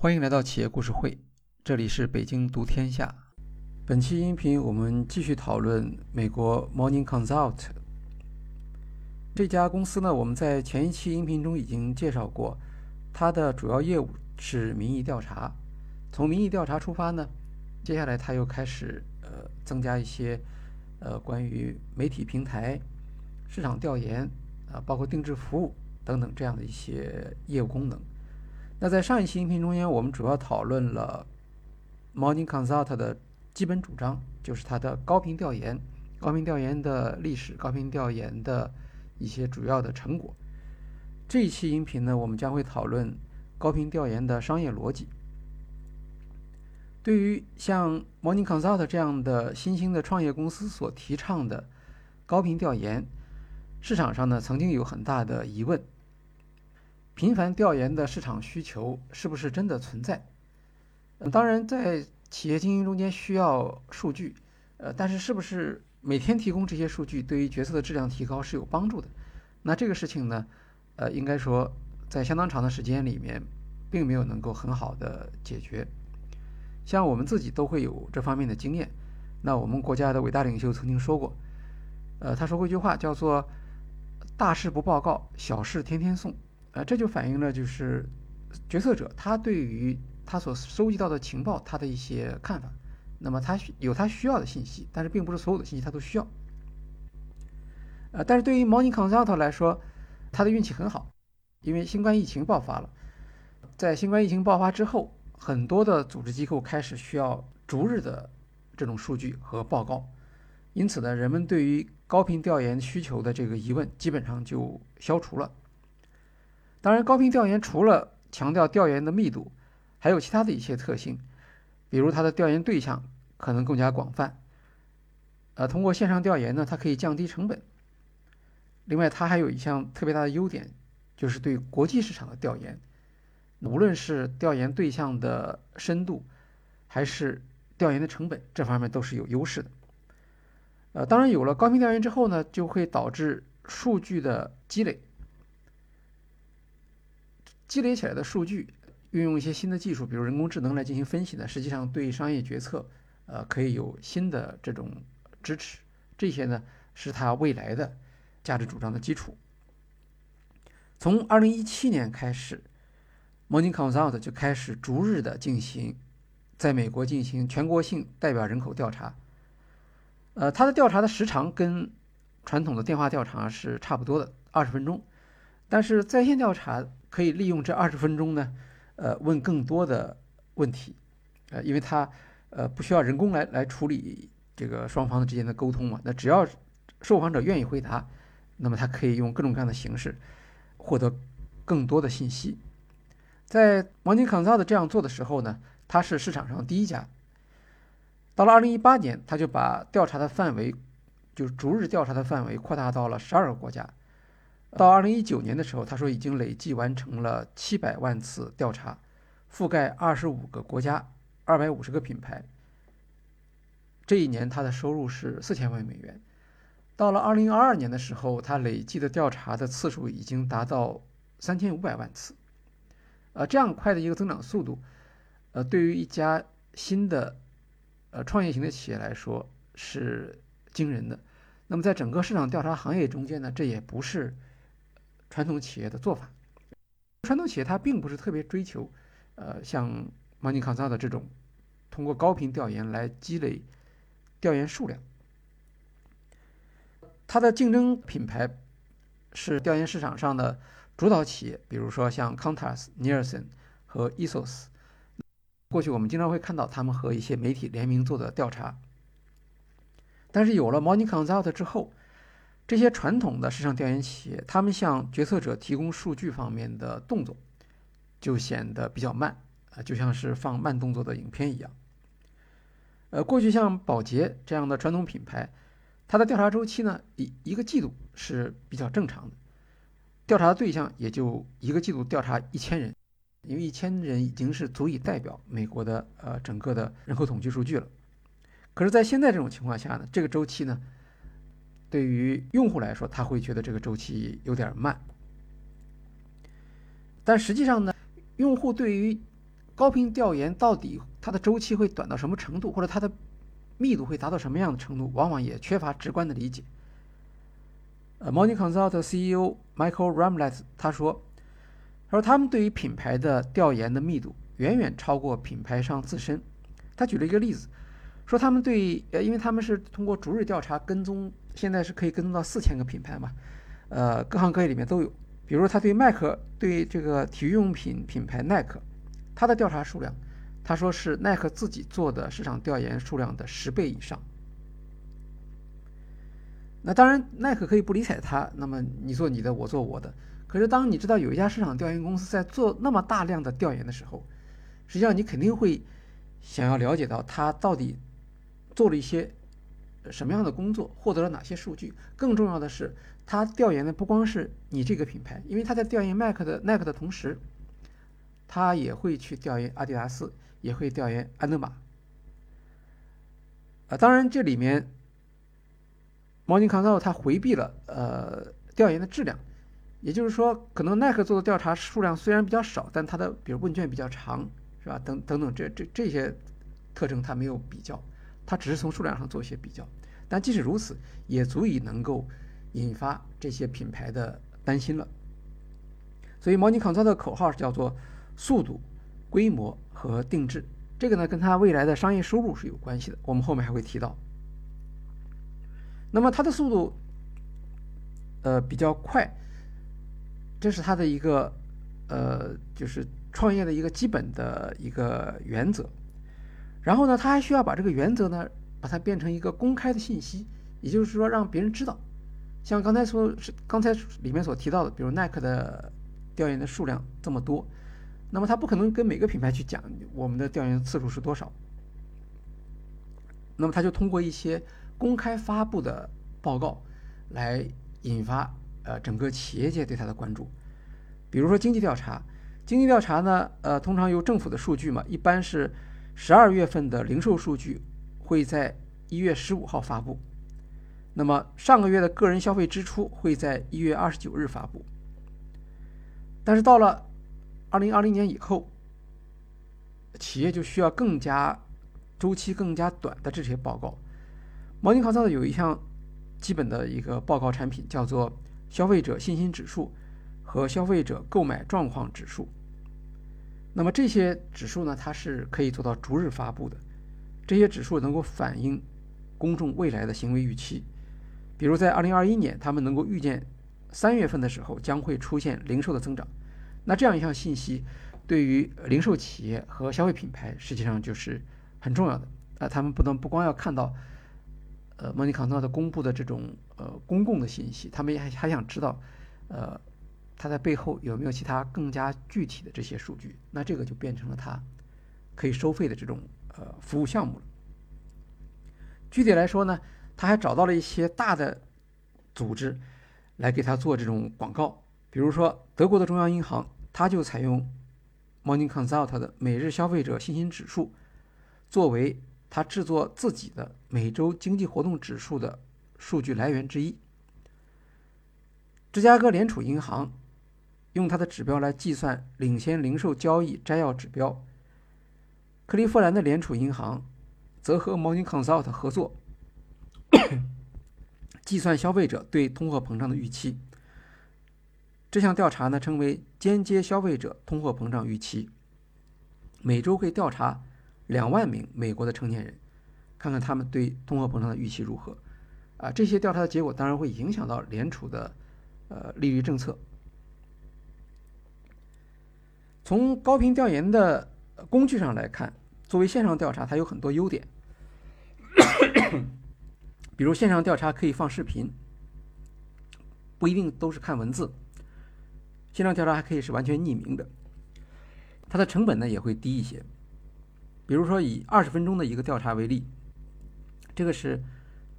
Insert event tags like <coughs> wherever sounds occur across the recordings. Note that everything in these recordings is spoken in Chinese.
欢迎来到企业故事会，这里是北京读天下。本期音频我们继续讨论美国 Morning Consult 这家公司呢。我们在前一期音频中已经介绍过，它的主要业务是民意调查。从民意调查出发呢，接下来它又开始呃增加一些呃关于媒体平台、市场调研啊，包括定制服务等等这样的一些业务功能。那在上一期音频中间，我们主要讨论了 Morning Consult 的基本主张，就是它的高频调研、高频调研的历史、高频调研的一些主要的成果。这一期音频呢，我们将会讨论高频调研的商业逻辑。对于像 Morning Consult 这样的新兴的创业公司所提倡的高频调研，市场上呢曾经有很大的疑问。频繁调研的市场需求是不是真的存在？当然，在企业经营中间需要数据，呃，但是是不是每天提供这些数据对于决策的质量提高是有帮助的？那这个事情呢，呃，应该说在相当长的时间里面，并没有能够很好的解决。像我们自己都会有这方面的经验。那我们国家的伟大领袖曾经说过，呃，他说过一句话，叫做“大事不报告，小事天天送”。呃，这就反映了就是决策者他对于他所收集到的情报他的一些看法。那么他有他需要的信息，但是并不是所有的信息他都需要。呃，但是对于 Morning Consult 来说，他的运气很好，因为新冠疫情爆发了。在新冠疫情爆发之后，很多的组织机构开始需要逐日的这种数据和报告，因此呢，人们对于高频调研需求的这个疑问基本上就消除了。当然，高频调研除了强调调研的密度，还有其他的一些特性，比如它的调研对象可能更加广泛。呃，通过线上调研呢，它可以降低成本。另外，它还有一项特别大的优点，就是对国际市场的调研，无论是调研对象的深度，还是调研的成本，这方面都是有优势的。呃，当然，有了高频调研之后呢，就会导致数据的积累。积累起来的数据，运用一些新的技术，比如人工智能来进行分析呢，实际上对商业决策，呃，可以有新的这种支持。这些呢，是它未来的价值主张的基础。从二零一七年开始，Morning Consult 就开始逐日的进行在美国进行全国性代表人口调查。呃，它的调查的时长跟传统的电话调查是差不多的，二十分钟，但是在线调查。可以利用这二十分钟呢，呃，问更多的问题，呃，因为它呃不需要人工来来处理这个双方之间的沟通嘛。那只要受访者愿意回答，那么他可以用各种各样的形式获得更多的信息。在 Morning Consult 这样做的时候呢，它是市场上第一家。到了二零一八年，他就把调查的范围，就是逐日调查的范围扩大到了十二个国家。到二零一九年的时候，他说已经累计完成了七百万次调查，覆盖二十五个国家，二百五十个品牌。这一年他的收入是四千万美元。到了二零二二年的时候，他累计的调查的次数已经达到三千五百万次。呃，这样快的一个增长速度，呃，对于一家新的呃创业型的企业来说是惊人的。那么在整个市场调查行业中间呢，这也不是。传统企业的做法，传统企业它并不是特别追求，呃，像 Money Consult 这种通过高频调研来积累调研数量。它的竞争品牌是调研市场上的主导企业，比如说像 c o n t a s Nielsen 和 Ipsos。过去我们经常会看到他们和一些媒体联名做的调查，但是有了 Money Consult 之后。这些传统的市场调研企业，他们向决策者提供数据方面的动作，就显得比较慢啊，就像是放慢动作的影片一样。呃，过去像宝洁这样的传统品牌，它的调查周期呢，一一个季度是比较正常的，调查的对象也就一个季度调查一千人，因为一千人已经是足以代表美国的呃整个的人口统计数据了。可是，在现在这种情况下呢，这个周期呢？对于用户来说，他会觉得这个周期有点慢。但实际上呢，用户对于高频调研到底它的周期会短到什么程度，或者它的密度会达到什么样的程度，往往也缺乏直观的理解。呃，Morning Consult CEO Michael Ramlet 他说，他说他们对于品牌的调研的密度远远超过品牌商自身。他举了一个例子，说他们对呃，因为他们是通过逐日调查跟踪，现在是可以跟踪到四千个品牌嘛，呃，各行各业里面都有。比如他对耐克，对这个体育用品品牌耐克，他的调查数量，他说是耐克自己做的市场调研数量的十倍以上。那当然，耐克可以不理睬他，那么你做你的，我做我的。可是当你知道有一家市场调研公司在做那么大量的调研的时候，实际上你肯定会想要了解到他到底做了一些什么样的工作，获得了哪些数据。更重要的是。他调研的不光是你这个品牌，因为他在调研耐克的耐克的同时，他也会去调研阿迪达斯，也会调研安德玛。啊，当然这里面，毛宁康道他回避了呃调研的质量，也就是说，可能耐克做的调查数量虽然比较少，但他的比如问卷比较长，是吧？等等等这这这些特征他没有比较，他只是从数量上做一些比较，但即使如此，也足以能够。引发这些品牌的担心了，所以毛尼康操的口号叫做速度、规模和定制。这个呢，跟它未来的商业收入是有关系的，我们后面还会提到。那么它的速度，呃，比较快，这是它的一个呃，就是创业的一个基本的一个原则。然后呢，它还需要把这个原则呢，把它变成一个公开的信息，也就是说，让别人知道。像刚才说是刚才里面所提到的，比如耐克的调研的数量这么多，那么他不可能跟每个品牌去讲我们的调研次数是多少，那么他就通过一些公开发布的报告来引发呃整个企业界对他的关注。比如说经济调查，经济调查呢，呃，通常由政府的数据嘛，一般是十二月份的零售数据会在一月十五号发布。那么上个月的个人消费支出会在一月二十九日发布，但是到了二零二零年以后，企业就需要更加周期更加短的这些报告。毛宁考察的有一项基本的一个报告产品叫做消费者信心指数和消费者购买状况指数。那么这些指数呢，它是可以做到逐日发布的，这些指数能够反映公众未来的行为预期。比如在二零二一年，他们能够预见三月份的时候将会出现零售的增长，那这样一项信息对于零售企业和消费品牌实际上就是很重要的啊。他们不能不光要看到呃莫尼康纳的公布的这种呃公共的信息，他们还还想知道呃它在背后有没有其他更加具体的这些数据。那这个就变成了它可以收费的这种呃服务项目了。具体来说呢？他还找到了一些大的组织来给他做这种广告，比如说德国的中央银行，他就采用 Morning Consult 的每日消费者信心指数作为他制作自己的每周经济活动指数的数据来源之一。芝加哥联储银行用它的指标来计算领先零售交易摘要指标。克利夫兰的联储银行则和 Morning Consult 合作。<coughs> 计算消费者对通货膨胀的预期。这项调查呢称为间接消费者通货膨胀预期。每周会调查两万名美国的成年人，看看他们对通货膨胀的预期如何。啊，这些调查的结果当然会影响到联储的呃利率政策。从高频调研的工具上来看，作为线上调查，它有很多优点。比如线上调查可以放视频，不一定都是看文字。线上调查还可以是完全匿名的，它的成本呢也会低一些。比如说以二十分钟的一个调查为例，这个是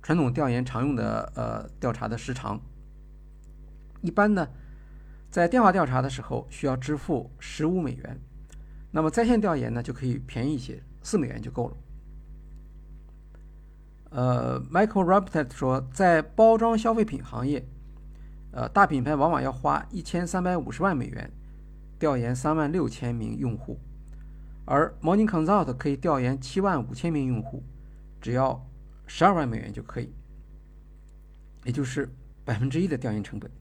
传统调研常用的呃调查的时长。一般呢，在电话调查的时候需要支付十五美元，那么在线调研呢就可以便宜一些，四美元就够了。呃，Michael Raptet 说，在包装消费品行业，呃，大品牌往往要花一千三百五十万美元调研三万六千名用户，而 Morning Consult 可以调研七万五千名用户，只要十二万美元就可以，也就是百分之一的调研成本。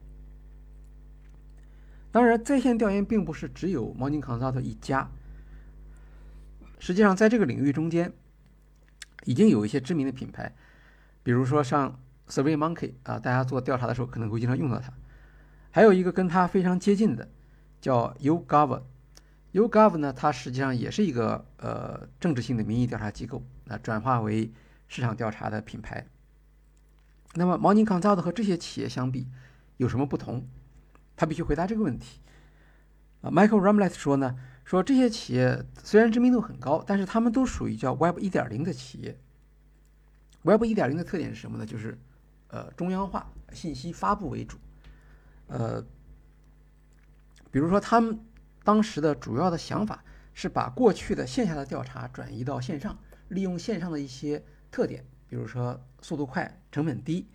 当然，在线调研并不是只有 Morning Consult 一家，实际上在这个领域中间，已经有一些知名的品牌，比如说像 SurveyMonkey 啊，大家做调查的时候可能会经常用到它。还有一个跟它非常接近的，叫 YouGov。YouGov 呢，它实际上也是一个呃政治性的民意调查机构，啊，转化为市场调查的品牌。那么 Morning Consult 和这些企业相比有什么不同？他必须回答这个问题。啊，Michael Ramlet 说呢，说这些企业虽然知名度很高，但是他们都属于叫 Web 1.0的企业。Web 1.0的特点是什么呢？就是呃中央化，信息发布为主。呃，比如说他们。当时的主要的想法是把过去的线下的调查转移到线上，利用线上的一些特点，比如说速度快、成本低，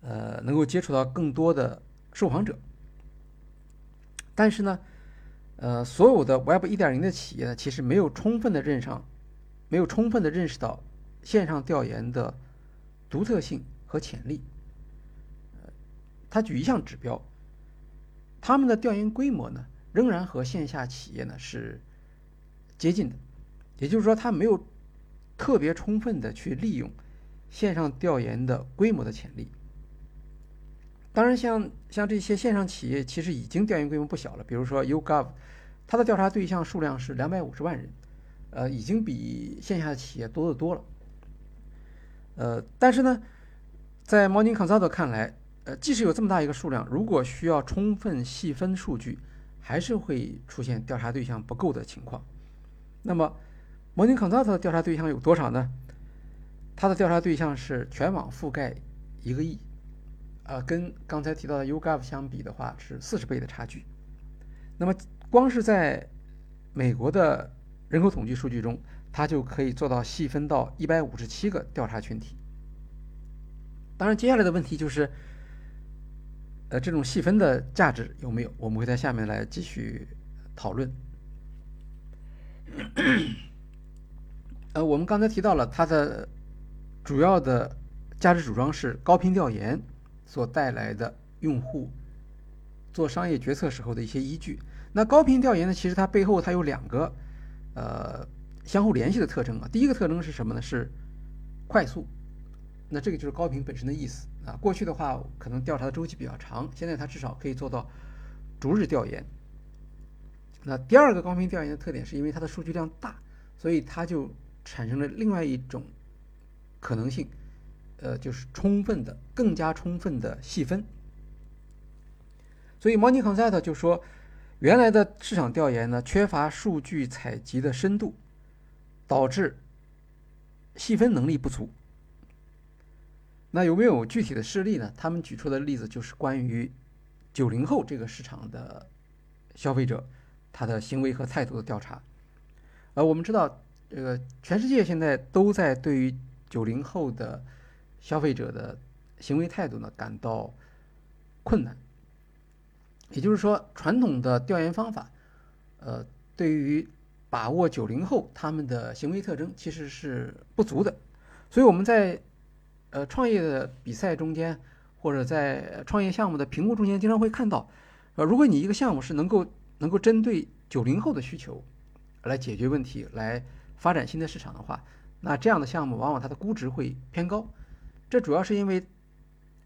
呃，能够接触到更多的受访者。但是呢，呃，所有的 Web 1.0的企业呢，其实没有充分的认上，没有充分的认识到线上调研的独特性和潜力。他举一项指标，他们的调研规模呢？仍然和线下企业呢是接近的，也就是说，它没有特别充分的去利用线上调研的规模的潜力。当然，像像这些线上企业，其实已经调研规模不小了。比如说 YouGov，它的调查对象数量是两百五十万人，呃，已经比线下的企业多得多了。呃，但是呢，在 Morning Consult 看来，呃，即使有这么大一个数量，如果需要充分细分数据，还是会出现调查对象不够的情况。那么，Morning Consult 的调查对象有多少呢？它的调查对象是全网覆盖一个亿，呃，跟刚才提到的 YouGov 相比的话是四十倍的差距。那么，光是在美国的人口统计数据中，它就可以做到细分到一百五十七个调查群体。当然，接下来的问题就是。呃，这种细分的价值有没有？我们会在下面来继续讨论。呃，我们刚才提到了它的主要的价值主张是高频调研所带来的用户做商业决策时候的一些依据。那高频调研呢，其实它背后它有两个呃相互联系的特征啊。第一个特征是什么呢？是快速。那这个就是高频本身的意思啊。过去的话，可能调查的周期比较长，现在它至少可以做到逐日调研。那第二个高频调研的特点，是因为它的数据量大，所以它就产生了另外一种可能性，呃，就是充分的、更加充分的细分。所以 Morning Consult 就说，原来的市场调研呢，缺乏数据采集的深度，导致细分能力不足。那有没有具体的事例呢？他们举出的例子就是关于九零后这个市场的消费者他的行为和态度的调查。呃，我们知道，这个全世界现在都在对于九零后的消费者的行为态度呢感到困难。也就是说，传统的调研方法，呃，对于把握九零后他们的行为特征其实是不足的。所以我们在呃，创业的比赛中间，或者在创业项目的评估中间，经常会看到，呃，如果你一个项目是能够能够针对九零后的需求来解决问题，来发展新的市场的话，那这样的项目往往它的估值会偏高。这主要是因为，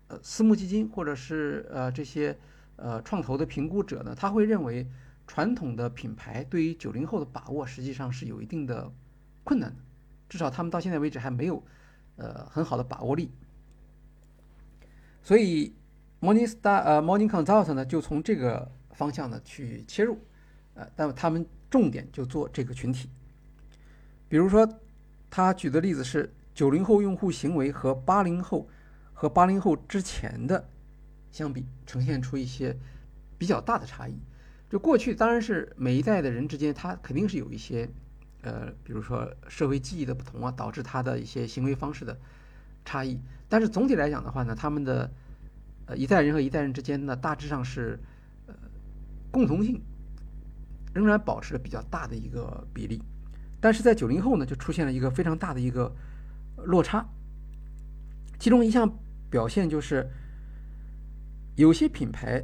呃，私募基金或者是呃这些呃创投的评估者呢，他会认为传统的品牌对于九零后的把握实际上是有一定的困难的，至少他们到现在为止还没有。呃，很好的把握力，所以 Morning Star 呃 Morning Consult 呢就从这个方向呢去切入，呃，但他们重点就做这个群体。比如说，他举的例子是九零后用户行为和八零后和八零后之前的相比，呈现出一些比较大的差异。就过去当然是每一代的人之间，他肯定是有一些。呃，比如说社会记忆的不同啊，导致他的一些行为方式的差异。但是总体来讲的话呢，他们的呃一代人和一代人之间呢，大致上是呃共同性仍然保持着比较大的一个比例。但是在九零后呢，就出现了一个非常大的一个落差。其中一项表现就是，有些品牌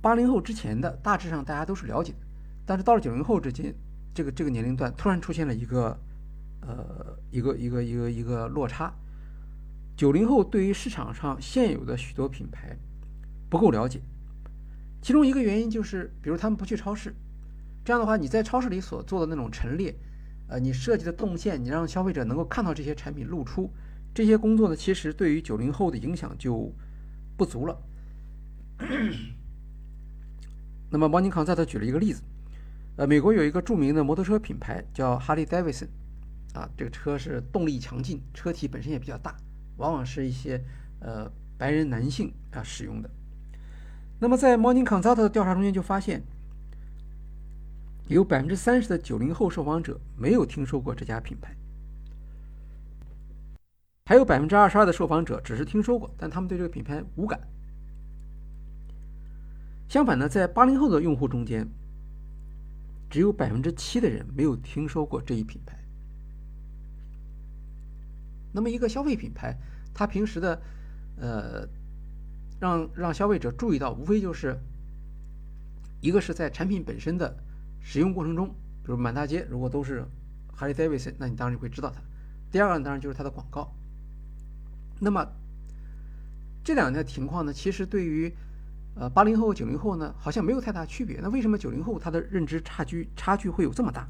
八零后之前的大致上大家都是了解的，但是到了九零后之间，这个这个年龄段突然出现了一个呃一个一个一个一个落差。九零后对于市场上现有的许多品牌不够了解，其中一个原因就是，比如他们不去超市。这样的话，你在超市里所做的那种陈列，呃，你设计的动线，你让消费者能够看到这些产品露出，这些工作呢，其实对于九零后的影响就不足了。那么，毛尼康在这举了一个例子，呃，美国有一个著名的摩托车品牌叫哈利戴维森，啊，这个车是动力强劲，车体本身也比较大，往往是一些呃白人男性啊使用的。那么，在 Morning Consult 的调查中间就发现。有百分之三十的九零后受访者没有听说过这家品牌，还有百分之二十二的受访者只是听说过，但他们对这个品牌无感。相反呢，在八零后的用户中间，只有百分之七的人没有听说过这一品牌。那么，一个消费品牌，它平时的呃，让让消费者注意到，无非就是一个是在产品本身的。使用过程中，比如满大街如果都是 Harley Davidson，那你当然就会知道它。第二个当然就是它的广告。那么这两个情况呢，其实对于呃八零后、九零后呢，好像没有太大区别。那为什么九零后他的认知差距差距会有这么大？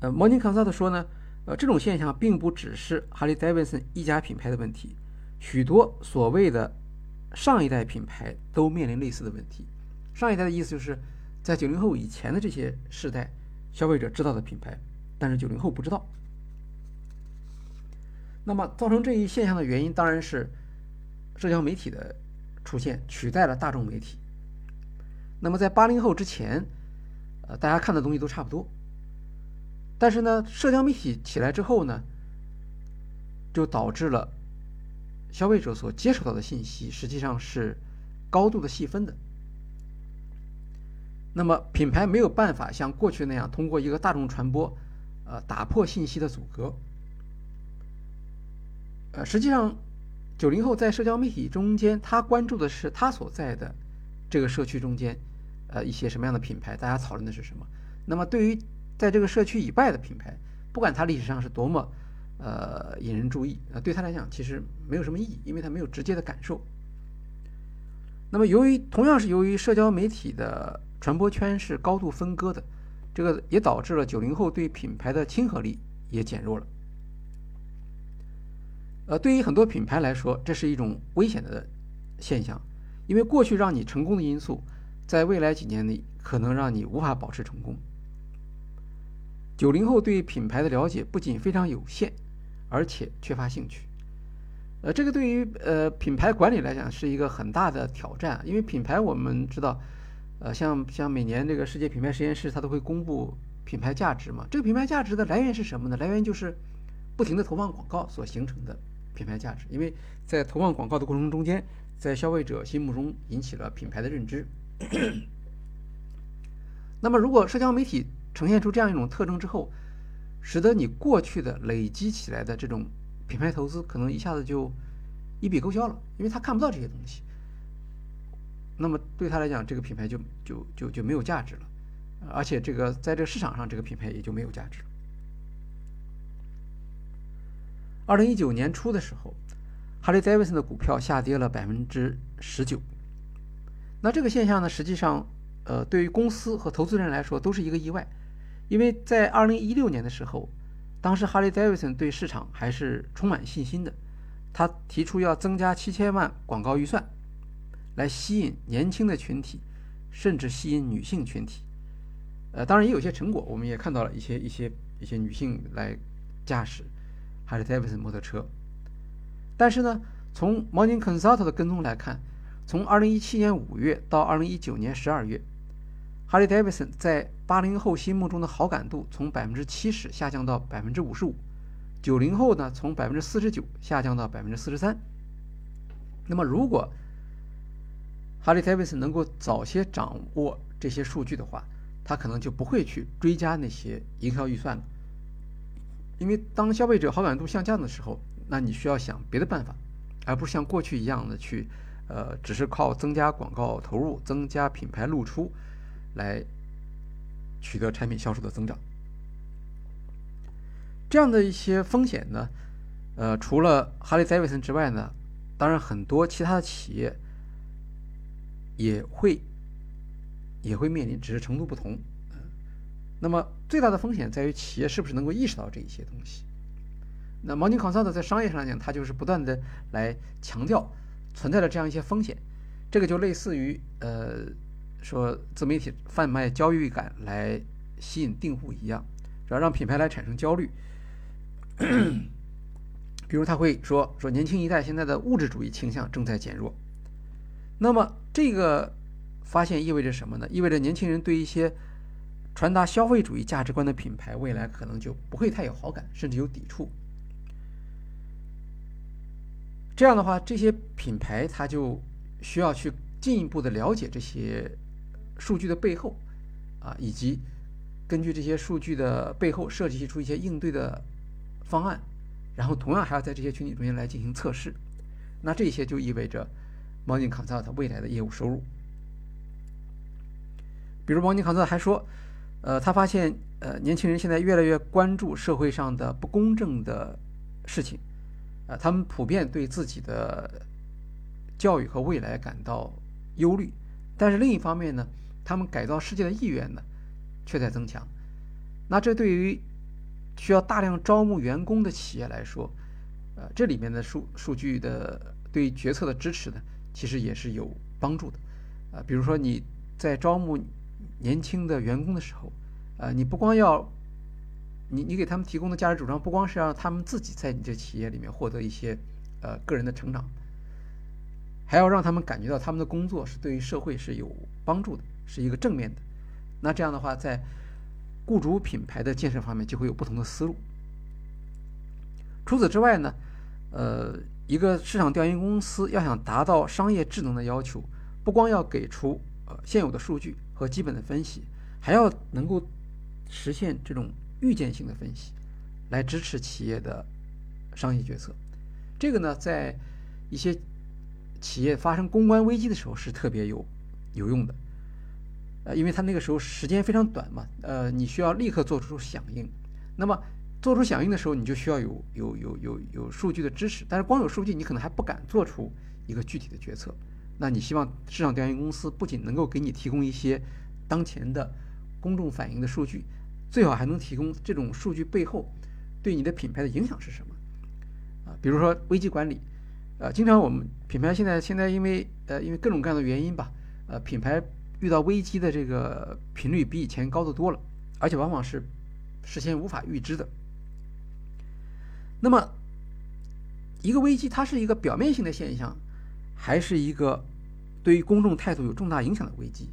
呃，Morning Consult 说呢，呃，这种现象并不只是 Harley Davidson 一家品牌的问题，许多所谓的上一代品牌都面临类似的问题。上一代的意思就是，在九零后以前的这些世代消费者知道的品牌，但是九零后不知道。那么造成这一现象的原因，当然是社交媒体的出现取代了大众媒体。那么在八零后之前，呃，大家看的东西都差不多。但是呢，社交媒体起来之后呢，就导致了消费者所接触到的信息实际上是高度的细分的。那么品牌没有办法像过去那样通过一个大众传播，呃，打破信息的阻隔。呃，实际上，九零后在社交媒体中间，他关注的是他所在的这个社区中间，呃，一些什么样的品牌，大家讨论的是什么。那么对于在这个社区以外的品牌，不管它历史上是多么呃引人注意，呃，对他来讲其实没有什么意义，因为他没有直接的感受。那么由于同样是由于社交媒体的。传播圈是高度分割的，这个也导致了九零后对品牌的亲和力也减弱了。呃，对于很多品牌来说，这是一种危险的现象，因为过去让你成功的因素，在未来几年内可能让你无法保持成功。九零后对品牌的了解不仅非常有限，而且缺乏兴趣。呃，这个对于呃品牌管理来讲是一个很大的挑战，因为品牌我们知道。呃，像像每年这个世界品牌实验室，它都会公布品牌价值嘛。这个品牌价值的来源是什么呢？来源就是不停的投放广告所形成的品牌价值。因为在投放广告的过程中间，在消费者心目中引起了品牌的认知。<coughs> 那么，如果社交媒体呈现出这样一种特征之后，使得你过去的累积起来的这种品牌投资，可能一下子就一笔勾销了，因为他看不到这些东西。那么对他来讲，这个品牌就就就就没有价值了，而且这个在这个市场上，这个品牌也就没有价值了。二零一九年初的时候，哈雷戴维森的股票下跌了百分之十九。那这个现象呢，实际上，呃，对于公司和投资人来说都是一个意外，因为在二零一六年的时候，当时哈雷戴维森对市场还是充满信心的，他提出要增加七千万广告预算。来吸引年轻的群体，甚至吸引女性群体。呃，当然也有些成果，我们也看到了一些一些一些女性来驾驶哈利戴维森摩托车。但是呢，从 Morning Consult 的跟踪来看，从2017年5月到2019年12月，哈利戴维森在80后心目中的好感度从70%下降到 55%，90 后呢从49%下降到43%。那么如果哈利·戴维森能够早些掌握这些数据的话，他可能就不会去追加那些营销预算了。因为当消费者好感度下降的时候，那你需要想别的办法，而不是像过去一样的去，呃，只是靠增加广告投入、增加品牌露出来取得产品销售的增长。这样的一些风险呢，呃，除了哈利·戴维森之外呢，当然很多其他的企业也会也会面临，只是程度不同。那么最大的风险在于企业是不是能够意识到这一些东西。那毛宁康萨的在商业上讲，它就是不断的来强调存在着这样一些风险，这个就类似于呃说自媒体贩卖焦虑感来吸引订户一样，然后？让品牌来产生焦虑。<coughs> 比如他会说说年轻一代现在的物质主义倾向正在减弱。那么这个发现意味着什么呢？意味着年轻人对一些传达消费主义价值观的品牌，未来可能就不会太有好感，甚至有抵触。这样的话，这些品牌它就需要去进一步的了解这些数据的背后，啊，以及根据这些数据的背后设计出一些应对的方案，然后同样还要在这些群体中间来进行测试。那这些就意味着 Morning Consult 未来的业务收入。比如 Morning Consult 还说。呃，他发现，呃，年轻人现在越来越关注社会上的不公正的事情，呃，他们普遍对自己的教育和未来感到忧虑。但是另一方面呢，他们改造世界的意愿呢，却在增强。那这对于需要大量招募员工的企业来说，呃，这里面的数数据的对决策的支持呢，其实也是有帮助的。啊，比如说你在招募。年轻的员工的时候，呃，你不光要，你你给他们提供的价值主张，不光是让他们自己在你这企业里面获得一些，呃，个人的成长，还要让他们感觉到他们的工作是对于社会是有帮助的，是一个正面的。那这样的话，在雇主品牌的建设方面就会有不同的思路。除此之外呢，呃，一个市场调研公司要想达到商业智能的要求，不光要给出呃现有的数据。和基本的分析，还要能够实现这种预见性的分析，来支持企业的商业决策。这个呢，在一些企业发生公关危机的时候是特别有有用的。呃，因为它那个时候时间非常短嘛，呃，你需要立刻做出响应。那么做出响应的时候，你就需要有有有有有数据的支持。但是光有数据，你可能还不敢做出一个具体的决策。那你希望市场调研公司不仅能够给你提供一些当前的公众反应的数据，最好还能提供这种数据背后对你的品牌的影响是什么？啊，比如说危机管理，呃，经常我们品牌现在现在因为呃因为各种各样的原因吧，呃，品牌遇到危机的这个频率比以前高得多了，而且往往是事先无法预知的。那么一个危机它是一个表面性的现象，还是一个？对于公众态度有重大影响的危机，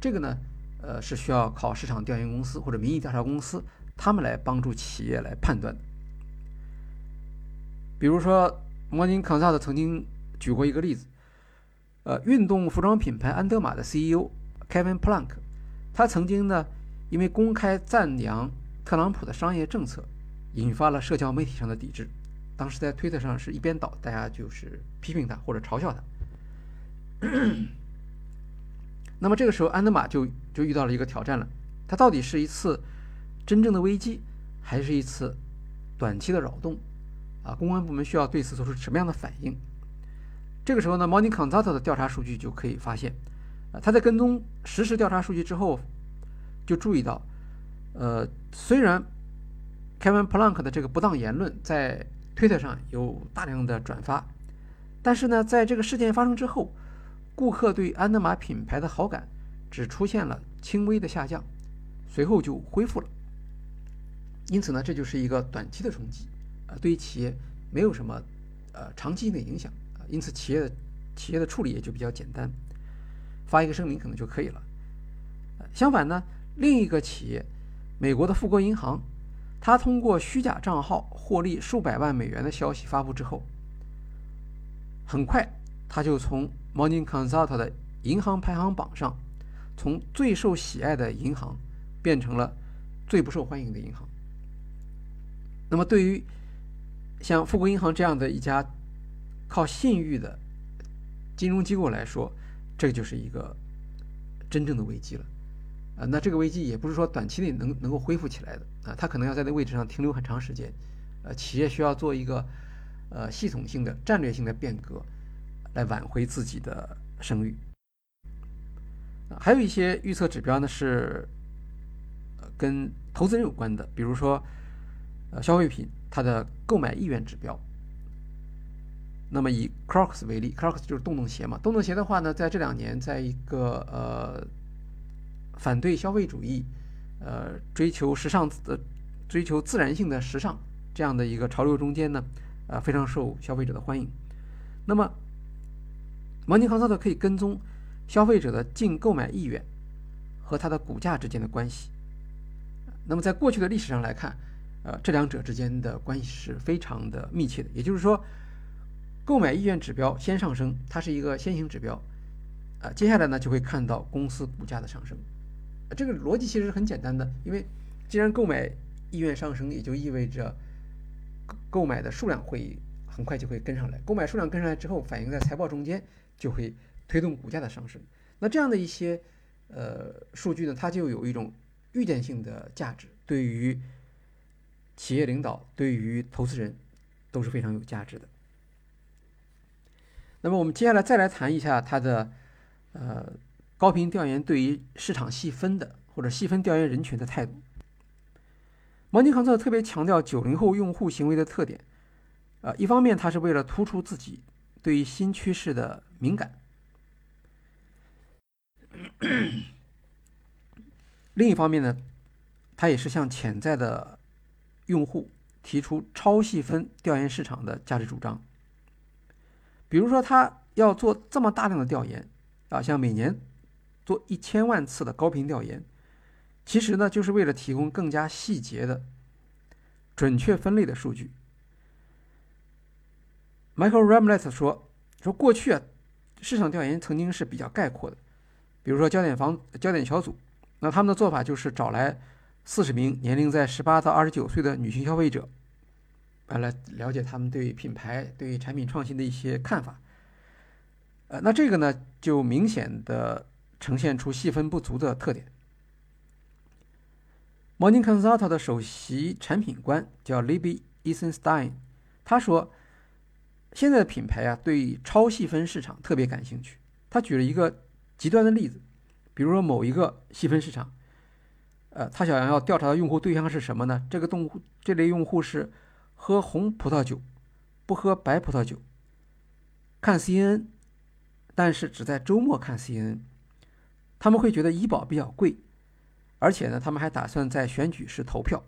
这个呢，呃，是需要靠市场调研公司或者民意调查公司，他们来帮助企业来判断。比如说，Morning Consult 曾经举过一个例子，呃，运动服装品牌安德玛的 CEO Kevin Plank，他曾经呢，因为公开赞扬特朗普的商业政策，引发了社交媒体上的抵制。当时在推特上是一边倒，大家就是批评他或者嘲笑他。<clears throat> 那么这个时候，安德玛就就遇到了一个挑战了。它到底是一次真正的危机，还是一次短期的扰动？啊，公关部门需要对此做出什么样的反应？这个时候呢，Morning Consult 的调查数据就可以发现，啊，他在跟踪实时调查数据之后，就注意到，呃，虽然 Kevin Plank 的这个不当言论在推特上有大量的转发，但是呢，在这个事件发生之后，顾客对安德玛品牌的好感只出现了轻微的下降，随后就恢复了。因此呢，这就是一个短期的冲击，啊，对于企业没有什么呃长期性的影响。因此，企业的企业的处理也就比较简单，发一个声明可能就可以了。相反呢，另一个企业，美国的富国银行，他通过虚假账号获利数百万美元的消息发布之后，很快他就从 Morning Consult 的银行排行榜上，从最受喜爱的银行变成了最不受欢迎的银行。那么，对于像富国银行这样的一家靠信誉的金融机构来说，这就是一个真正的危机了。啊，那这个危机也不是说短期内能能够恢复起来的啊，他可能要在那位置上停留很长时间。呃，企业需要做一个呃系统性的战略性的变革，来挽回自己的声誉。还有一些预测指标呢是跟投资人有关的，比如说呃消费品它的购买意愿指标。那么以 Crocs 为例，Crocs 就是洞洞鞋嘛，洞洞鞋的话呢，在这两年，在一个呃反对消费主义、呃追求时尚的追求自然性的时尚。这样的一个潮流中间呢，呃，非常受消费者的欢迎。那么，毛宁康萨特可以跟踪消费者的净购买意愿和它的股价之间的关系。那么，在过去的历史上来看，呃，这两者之间的关系是非常的密切的。也就是说，购买意愿指标先上升，它是一个先行指标，呃，接下来呢就会看到公司股价的上升。这个逻辑其实是很简单的，因为既然购买意愿上升，也就意味着购买的数量会很快就会跟上来，购买数量跟上来之后，反映在财报中间就会推动股价的上升。那这样的一些呃数据呢，它就有一种预见性的价值，对于企业领导、对于投资人都是非常有价值的。那么我们接下来再来谈一下它的呃高频调研对于市场细分的或者细分调研人群的态度。毛尼康特特别强调九零后用户行为的特点，啊，一方面他是为了突出自己对于新趋势的敏感，另一方面呢，他也是向潜在的用户提出超细分调研市场的价值主张。比如说，他要做这么大量的调研，啊，像每年做一千万次的高频调研。其实呢，就是为了提供更加细节的、准确分类的数据。Michael Ramlet 说：“说过去啊，市场调研曾经是比较概括的，比如说焦点房、焦点小组，那他们的做法就是找来四十名年龄在十八到二十九岁的女性消费者，来了解他们对品牌、对产品创新的一些看法。呃，那这个呢，就明显的呈现出细分不足的特点。” Morning Consult 的首席产品官叫 Libby Eisenstein，他说：“现在的品牌啊，对超细分市场特别感兴趣。他举了一个极端的例子，比如说某一个细分市场，呃，他想要调查的用户对象是什么呢？这个动户这类用户是喝红葡萄酒，不喝白葡萄酒，看 CNN，但是只在周末看 CNN。他们会觉得医保比较贵。”而且呢，他们还打算在选举时投票。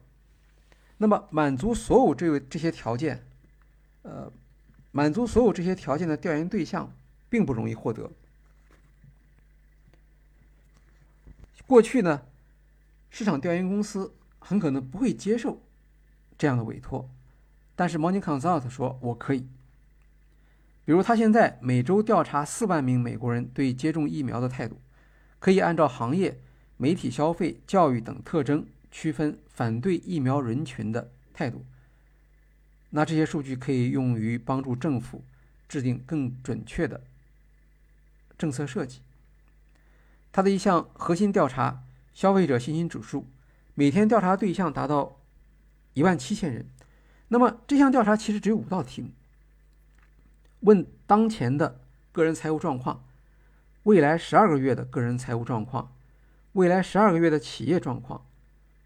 那么，满足所有这个这些条件，呃，满足所有这些条件的调研对象并不容易获得。过去呢，市场调研公司很可能不会接受这样的委托，但是 Morning Consult 说我可以。比如，他现在每周调查四万名美国人对接种疫苗的态度，可以按照行业。媒体消费、教育等特征区分反对疫苗人群的态度。那这些数据可以用于帮助政府制定更准确的政策设计。它的一项核心调查——消费者信心指数，每天调查对象达到一万七千人。那么这项调查其实只有五道题目：问当前的个人财务状况，未来十二个月的个人财务状况。未来十二个月的企业状况，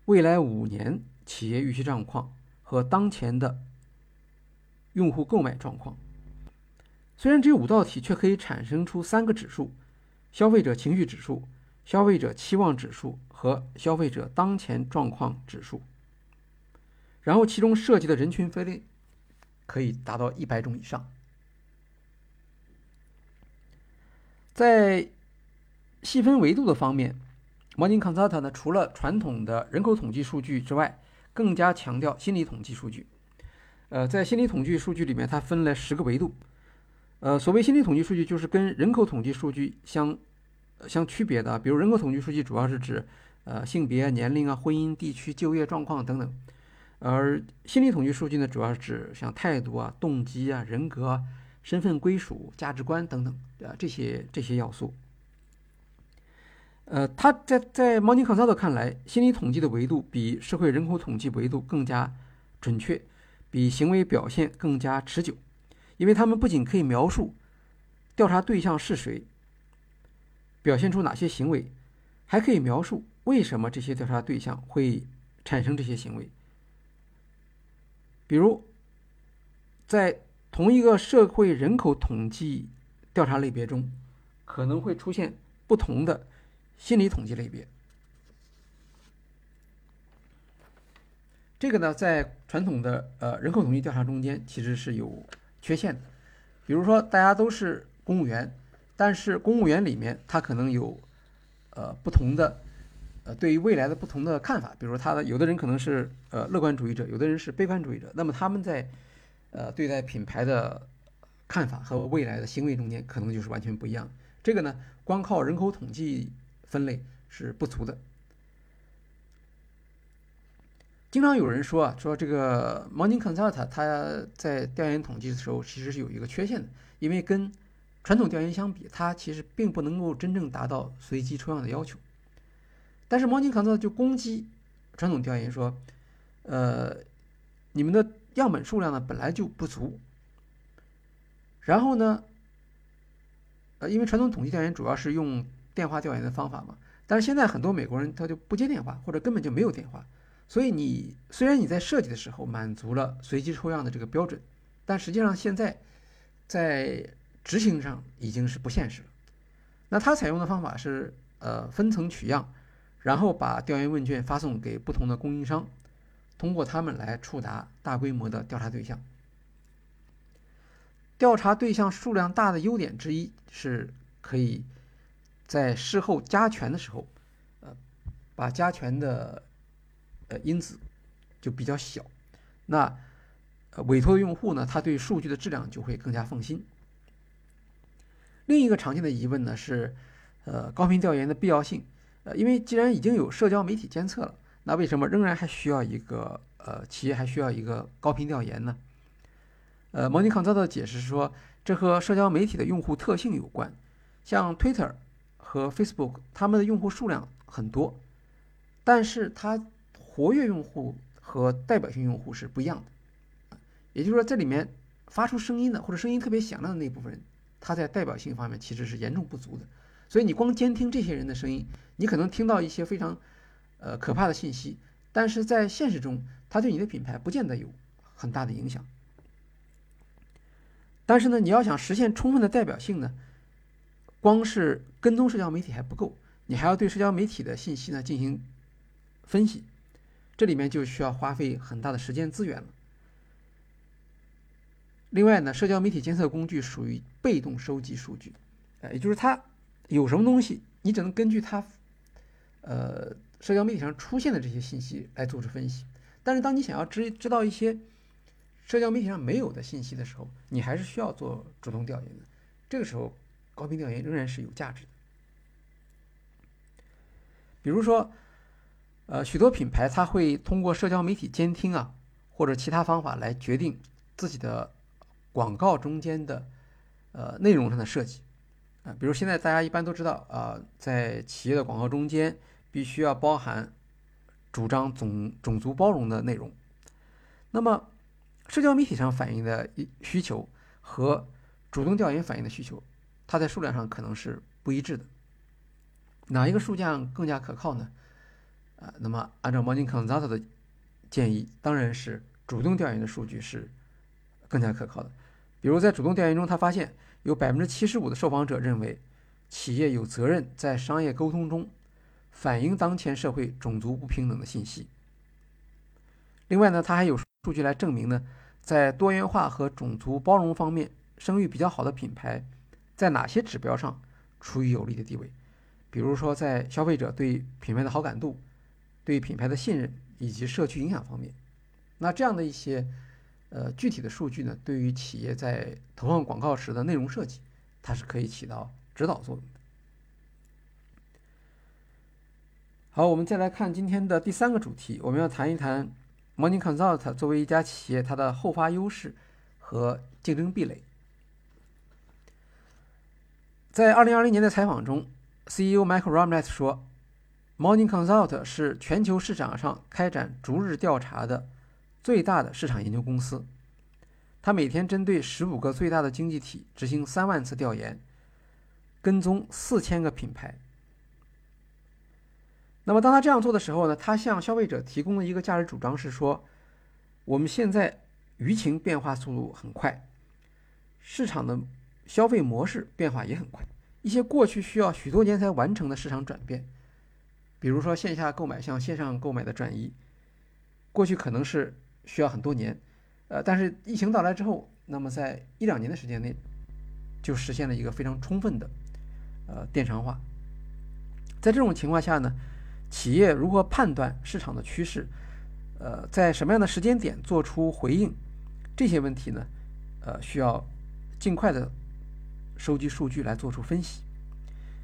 未来五年企业预期状况和当前的用户购买状况。虽然只有五道题，却可以产生出三个指数：消费者情绪指数、消费者期望指数和消费者当前状况指数。然后，其中涉及的人群分类可以达到一百种以上。在细分维度的方面。Morning Consult 呢，除了传统的人口统计数据之外，更加强调心理统计数据。呃，在心理统计数据里面，它分了十个维度。呃，所谓心理统计数据，就是跟人口统计数据相相区别的。比如人口统计数据主要是指呃性别、年龄啊、婚姻、地区、就业状况等等。而心理统计数据呢，主要是指像态度啊、动机啊、人格、啊、身份归属、价值观等等啊这些这些要素。呃，他在在毛尼康萨特看来，心理统计的维度比社会人口统计维度更加准确，比行为表现更加持久，因为他们不仅可以描述调查对象是谁，表现出哪些行为，还可以描述为什么这些调查对象会产生这些行为。比如，在同一个社会人口统计调查类别中，可能会出现不同的。心理统计类别，这个呢，在传统的呃人口统计调查中间其实是有缺陷的。比如说，大家都是公务员，但是公务员里面他可能有呃不同的呃对于未来的不同的看法。比如他的有的人可能是呃乐观主义者，有的人是悲观主义者。那么他们在呃对待品牌的看法和未来的行为中间可能就是完全不一样。这个呢，光靠人口统计。分类是不足的。经常有人说啊，说这个 Morning Consult 它在调研统计的时候其实是有一个缺陷的，因为跟传统调研相比，它其实并不能够真正达到随机抽样的要求。但是 Morning Consult 就攻击传统调研说，呃，你们的样本数量呢本来就不足，然后呢，呃，因为传统统计调研主要是用电话调研的方法嘛，但是现在很多美国人他就不接电话，或者根本就没有电话，所以你虽然你在设计的时候满足了随机抽样的这个标准，但实际上现在在执行上已经是不现实了。那他采用的方法是呃分层取样，然后把调研问卷发送给不同的供应商，通过他们来触达大规模的调查对象。调查对象数量大的优点之一是可以。在事后加权的时候，呃，把加权的呃因子就比较小，那委托用户呢，他对数据的质量就会更加放心。另一个常见的疑问呢是，呃，高频调研的必要性，呃，因为既然已经有社交媒体监测了，那为什么仍然还需要一个呃企业还需要一个高频调研呢？呃，蒙尼康泽的解释是说，这和社交媒体的用户特性有关，像 Twitter。和 Facebook，他们的用户数量很多，但是它活跃用户和代表性用户是不一样的。也就是说，这里面发出声音的或者声音特别响亮的那部分人，他在代表性方面其实是严重不足的。所以你光监听这些人的声音，你可能听到一些非常呃可怕的信息，但是在现实中，它对你的品牌不见得有很大的影响。但是呢，你要想实现充分的代表性呢？光是跟踪社交媒体还不够，你还要对社交媒体的信息呢进行分析，这里面就需要花费很大的时间资源了。另外呢，社交媒体监测工具属于被动收集数据，呃，也就是它有什么东西，你只能根据它，呃，社交媒体上出现的这些信息来做出分析。但是当你想要知知道一些社交媒体上没有的信息的时候，你还是需要做主动调研的。这个时候。高频调研仍然是有价值的。比如说，呃，许多品牌它会通过社交媒体监听啊，或者其他方法来决定自己的广告中间的呃内容上的设计啊。比如现在大家一般都知道啊，在企业的广告中间必须要包含主张种种族包容的内容。那么，社交媒体上反映的需求和主动调研反映的需求。它在数量上可能是不一致的，哪一个数量更加可靠呢？啊，那么按照 Morning Consult 的建议，当然是主动调研的数据是更加可靠的。比如在主动调研中，他发现有百分之七十五的受访者认为企业有责任在商业沟通中反映当前社会种族不平等的信息。另外呢，它还有数据来证明呢，在多元化和种族包容方面声誉比较好的品牌。在哪些指标上处于有利的地位？比如说，在消费者对品牌的好感度、对品牌的信任以及社区影响方面。那这样的一些呃具体的数据呢，对于企业在投放广告时的内容设计，它是可以起到指导作用的。好，我们再来看今天的第三个主题，我们要谈一谈 Morning Consult 作为一家企业，它的后发优势和竞争壁垒。在2020年的采访中，CEO Michael Ramnett 说，Morning Consult 是全球市场上开展逐日调查的最大的市场研究公司。他每天针对十五个最大的经济体执行三万次调研，跟踪四千个品牌。那么，当他这样做的时候呢？他向消费者提供的一个价值主张是说，我们现在舆情变化速度很快，市场的消费模式变化也很快。一些过去需要许多年才完成的市场转变，比如说线下购买向线上购买的转移，过去可能是需要很多年。呃，但是疫情到来之后，那么在一两年的时间内，就实现了一个非常充分的呃电商化。在这种情况下呢，企业如何判断市场的趋势？呃，在什么样的时间点做出回应？这些问题呢，呃，需要尽快的收集数据来做出分析。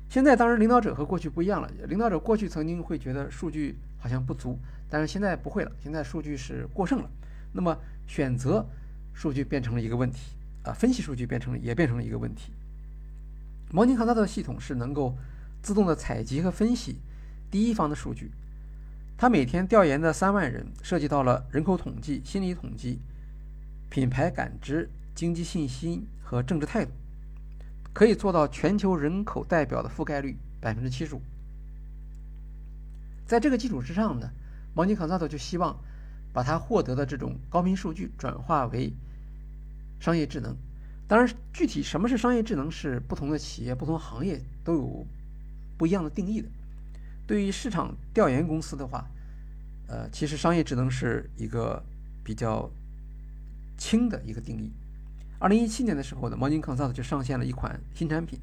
现在当然领导者和过去不一样了，领导者过去曾经会觉得数据好像不足，但是现在不会了，现在数据是过剩了。那么选择数据变成了一个问题啊，分析数据变成了也变成了一个问题。摩宁康它的系统是能够自动的采集和分析第一方的数据，他每天调研的三万人涉及到了人口统计、心理统计、品牌感知、经济信心和政治态度，可以做到全球人口代表的覆盖率百分之七十五。在这个基础之上呢，毛宁康 t 就希望。把它获得的这种高频数据转化为商业智能。当然，具体什么是商业智能，是不同的企业、不同行业都有不一样的定义的。对于市场调研公司的话，呃，其实商业智能是一个比较轻的一个定义。二零一七年的时候呢，Morning Consult 就上线了一款新产品，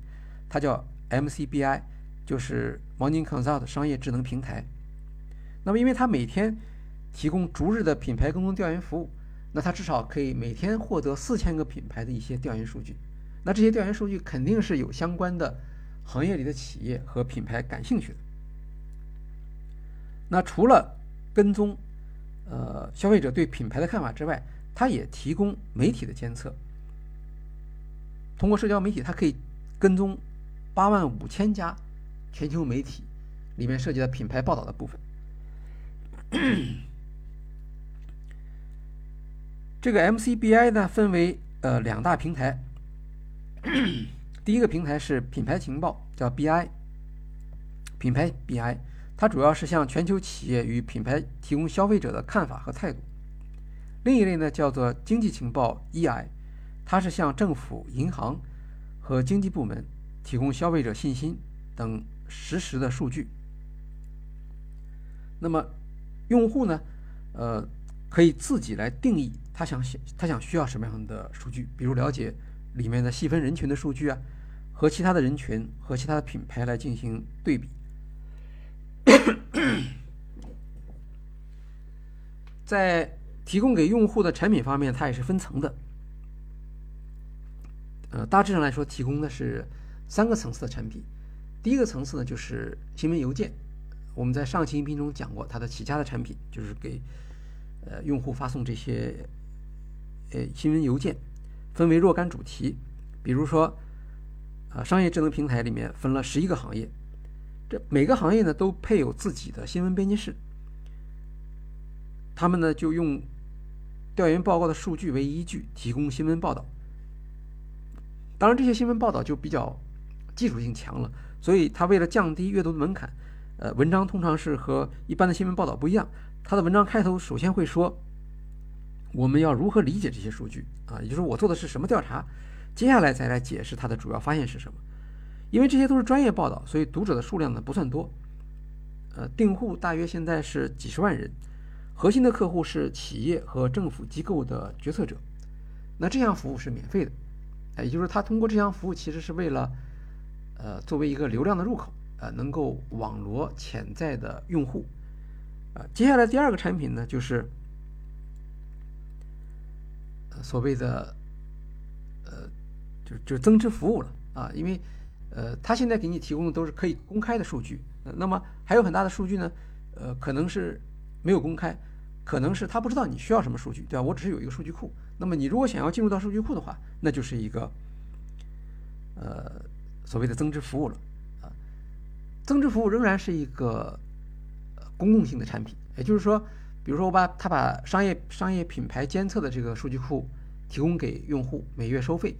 它叫 MCBI，就是 Morning Consult 商业智能平台。那么，因为它每天提供逐日的品牌跟踪调研服务，那它至少可以每天获得四千个品牌的一些调研数据。那这些调研数据肯定是有相关的行业里的企业和品牌感兴趣的。那除了跟踪呃消费者对品牌的看法之外，它也提供媒体的监测。通过社交媒体，它可以跟踪八万五千家全球媒体里面涉及的品牌报道的部分。这个 MCBI 呢，分为呃两大平台。第一个平台是品牌情报，叫 BI，品牌 BI，它主要是向全球企业与品牌提供消费者的看法和态度。另一类呢，叫做经济情报 EI，它是向政府、银行和经济部门提供消费者信心等实时的数据。那么用户呢，呃，可以自己来定义。他想，他想需要什么样的数据？比如了解里面的细分人群的数据啊，和其他的人群和其他的品牌来进行对比。<clears throat> 在提供给用户的产品方面，它也是分层的。呃，大致上来说，提供的是三个层次的产品。第一个层次呢，就是新闻邮件。我们在上期音频中讲过，它的起家的产品就是给呃用户发送这些。呃，新闻邮件分为若干主题，比如说，啊，商业智能平台里面分了十一个行业，这每个行业呢都配有自己的新闻编辑室，他们呢就用调研报告的数据为依据提供新闻报道。当然，这些新闻报道就比较技术性强了，所以他为了降低阅读的门槛，呃，文章通常是和一般的新闻报道不一样，他的文章开头首先会说。我们要如何理解这些数据啊？也就是我做的是什么调查，接下来再来解释它的主要发现是什么。因为这些都是专业报道，所以读者的数量呢不算多。呃，订户大约现在是几十万人，核心的客户是企业和政府机构的决策者。那这项服务是免费的，哎，也就是他通过这项服务其实是为了，呃，作为一个流量的入口，呃，能够网罗潜在的用户。啊，接下来第二个产品呢就是。所谓的，呃，就就增值服务了啊，因为，呃，他现在给你提供的都是可以公开的数据，那么还有很大的数据呢，呃，可能是没有公开，可能是他不知道你需要什么数据，对吧？我只是有一个数据库，那么你如果想要进入到数据库的话，那就是一个呃所谓的增值服务了啊。增值服务仍然是一个公共性的产品，也就是说，比如说我把他把商业商业品牌监测的这个数据库提供给用户，每月收费。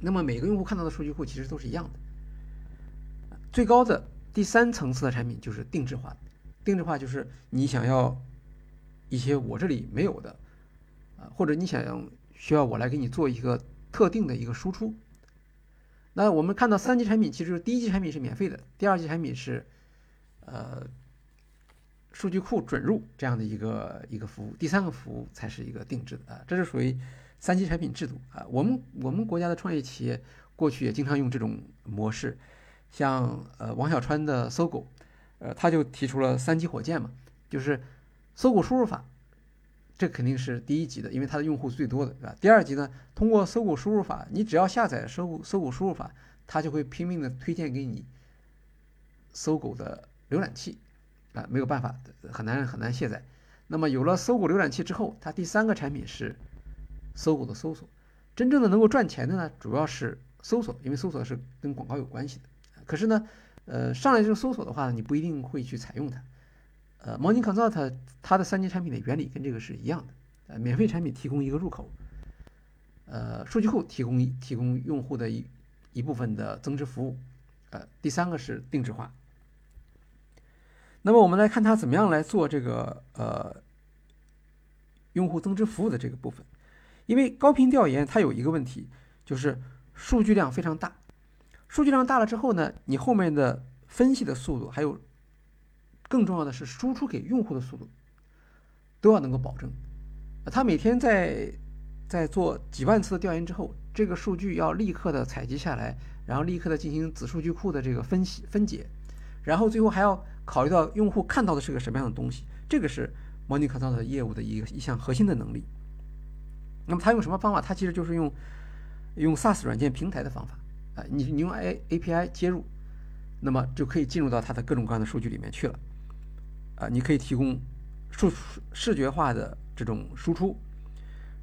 那么每个用户看到的数据库其实都是一样的。最高的第三层次的产品就是定制化，定制化就是你想要一些我这里没有的，啊，或者你想要需要我来给你做一个特定的一个输出。那我们看到三级产品，其实第一级产品是免费的，第二级产品是呃数据库准入这样的一个一个服务，第三个服务才是一个定制的啊，这是属于。三级产品制度啊，我们我们国家的创业企业过去也经常用这种模式，像呃王小川的搜狗，呃他就提出了三级火箭嘛，就是搜狗输入法，这肯定是第一级的，因为它的用户最多的，对吧？第二级呢，通过搜狗输入法，你只要下载搜狗搜狗输入法，它就会拼命的推荐给你搜狗的浏览器，啊没有办法，很难很难卸载。那么有了搜狗浏览器之后，它第三个产品是。搜狗的搜索，真正的能够赚钱的呢，主要是搜索，因为搜索是跟广告有关系的。可是呢，呃，上来就是搜索的话，你不一定会去采用它。呃，Morning Consult 它的三级产品的原理跟这个是一样的。呃，免费产品提供一个入口，呃，数据库提供提供用户的一一部分的增值服务，呃，第三个是定制化。那么我们来看它怎么样来做这个呃用户增值服务的这个部分。因为高频调研它有一个问题，就是数据量非常大，数据量大了之后呢，你后面的分析的速度，还有更重要的是输出给用户的速度，都要能够保证。他每天在在做几万次的调研之后，这个数据要立刻的采集下来，然后立刻的进行子数据库的这个分析分解，然后最后还要考虑到用户看到的是个什么样的东西，这个是 Money Consult 业务的一个一项核心的能力。那么他用什么方法？他其实就是用用 SaaS 软件平台的方法啊，你你用 A API 接入，那么就可以进入到它的各种各样的数据里面去了啊。你可以提供数视觉化的这种输出，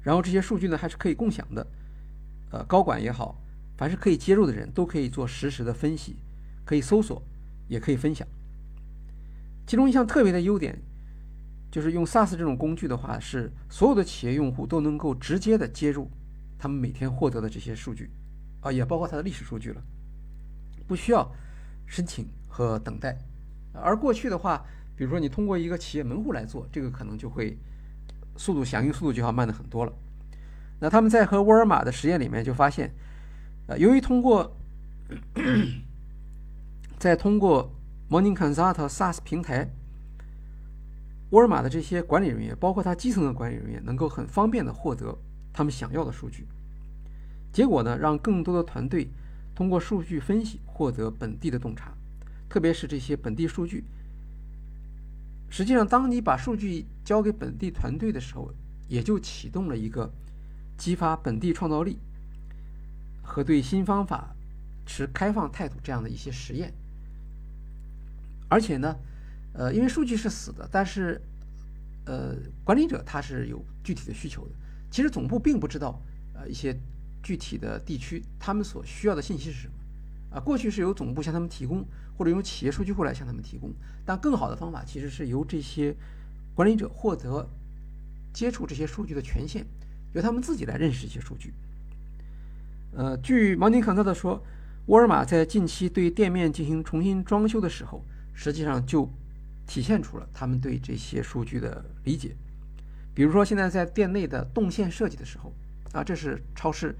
然后这些数据呢还是可以共享的，呃，高管也好，凡是可以接入的人都可以做实时的分析，可以搜索，也可以分享。其中一项特别的优点。就是用 SaaS 这种工具的话，是所有的企业用户都能够直接的接入他们每天获得的这些数据，啊，也包括它的历史数据了，不需要申请和等待。而过去的话，比如说你通过一个企业门户来做，这个可能就会速度响应速度就要慢的很多了。那他们在和沃尔玛的实验里面就发现，呃，由于通过 <coughs> 在通过 Morning Consult SaaS 平台。沃尔玛的这些管理人员，包括他基层的管理人员，能够很方便的获得他们想要的数据。结果呢，让更多的团队通过数据分析获得本地的洞察，特别是这些本地数据。实际上，当你把数据交给本地团队的时候，也就启动了一个激发本地创造力和对新方法持开放态度这样的一些实验。而且呢。呃，因为数据是死的，但是，呃，管理者他是有具体的需求的。其实总部并不知道，呃，一些具体的地区他们所需要的信息是什么。啊，过去是由总部向他们提供，或者用企业数据库来向他们提供。但更好的方法其实是由这些管理者获得接触这些数据的权限，由他们自己来认识一些数据。呃，据毛宁康特的说，沃尔玛在近期对店面进行重新装修的时候，实际上就体现出了他们对这些数据的理解，比如说现在在店内的动线设计的时候，啊，这是超市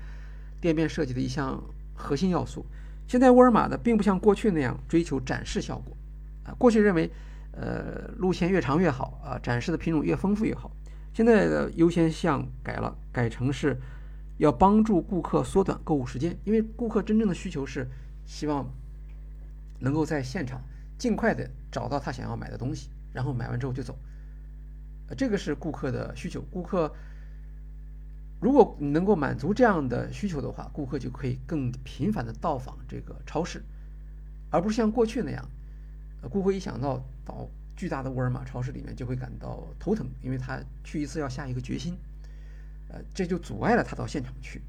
店面设计的一项核心要素。现在沃尔玛呢，并不像过去那样追求展示效果，啊，过去认为，呃，路线越长越好，啊，展示的品种越丰富越好。现在的优先项改了，改成是要帮助顾客缩短购物时间，因为顾客真正的需求是希望能够在现场。尽快的找到他想要买的东西，然后买完之后就走。呃，这个是顾客的需求。顾客如果你能够满足这样的需求的话，顾客就可以更频繁的到访这个超市，而不是像过去那样，呃，顾客一想到到巨大的沃尔玛超市里面就会感到头疼，因为他去一次要下一个决心，呃，这就阻碍了他到现场去。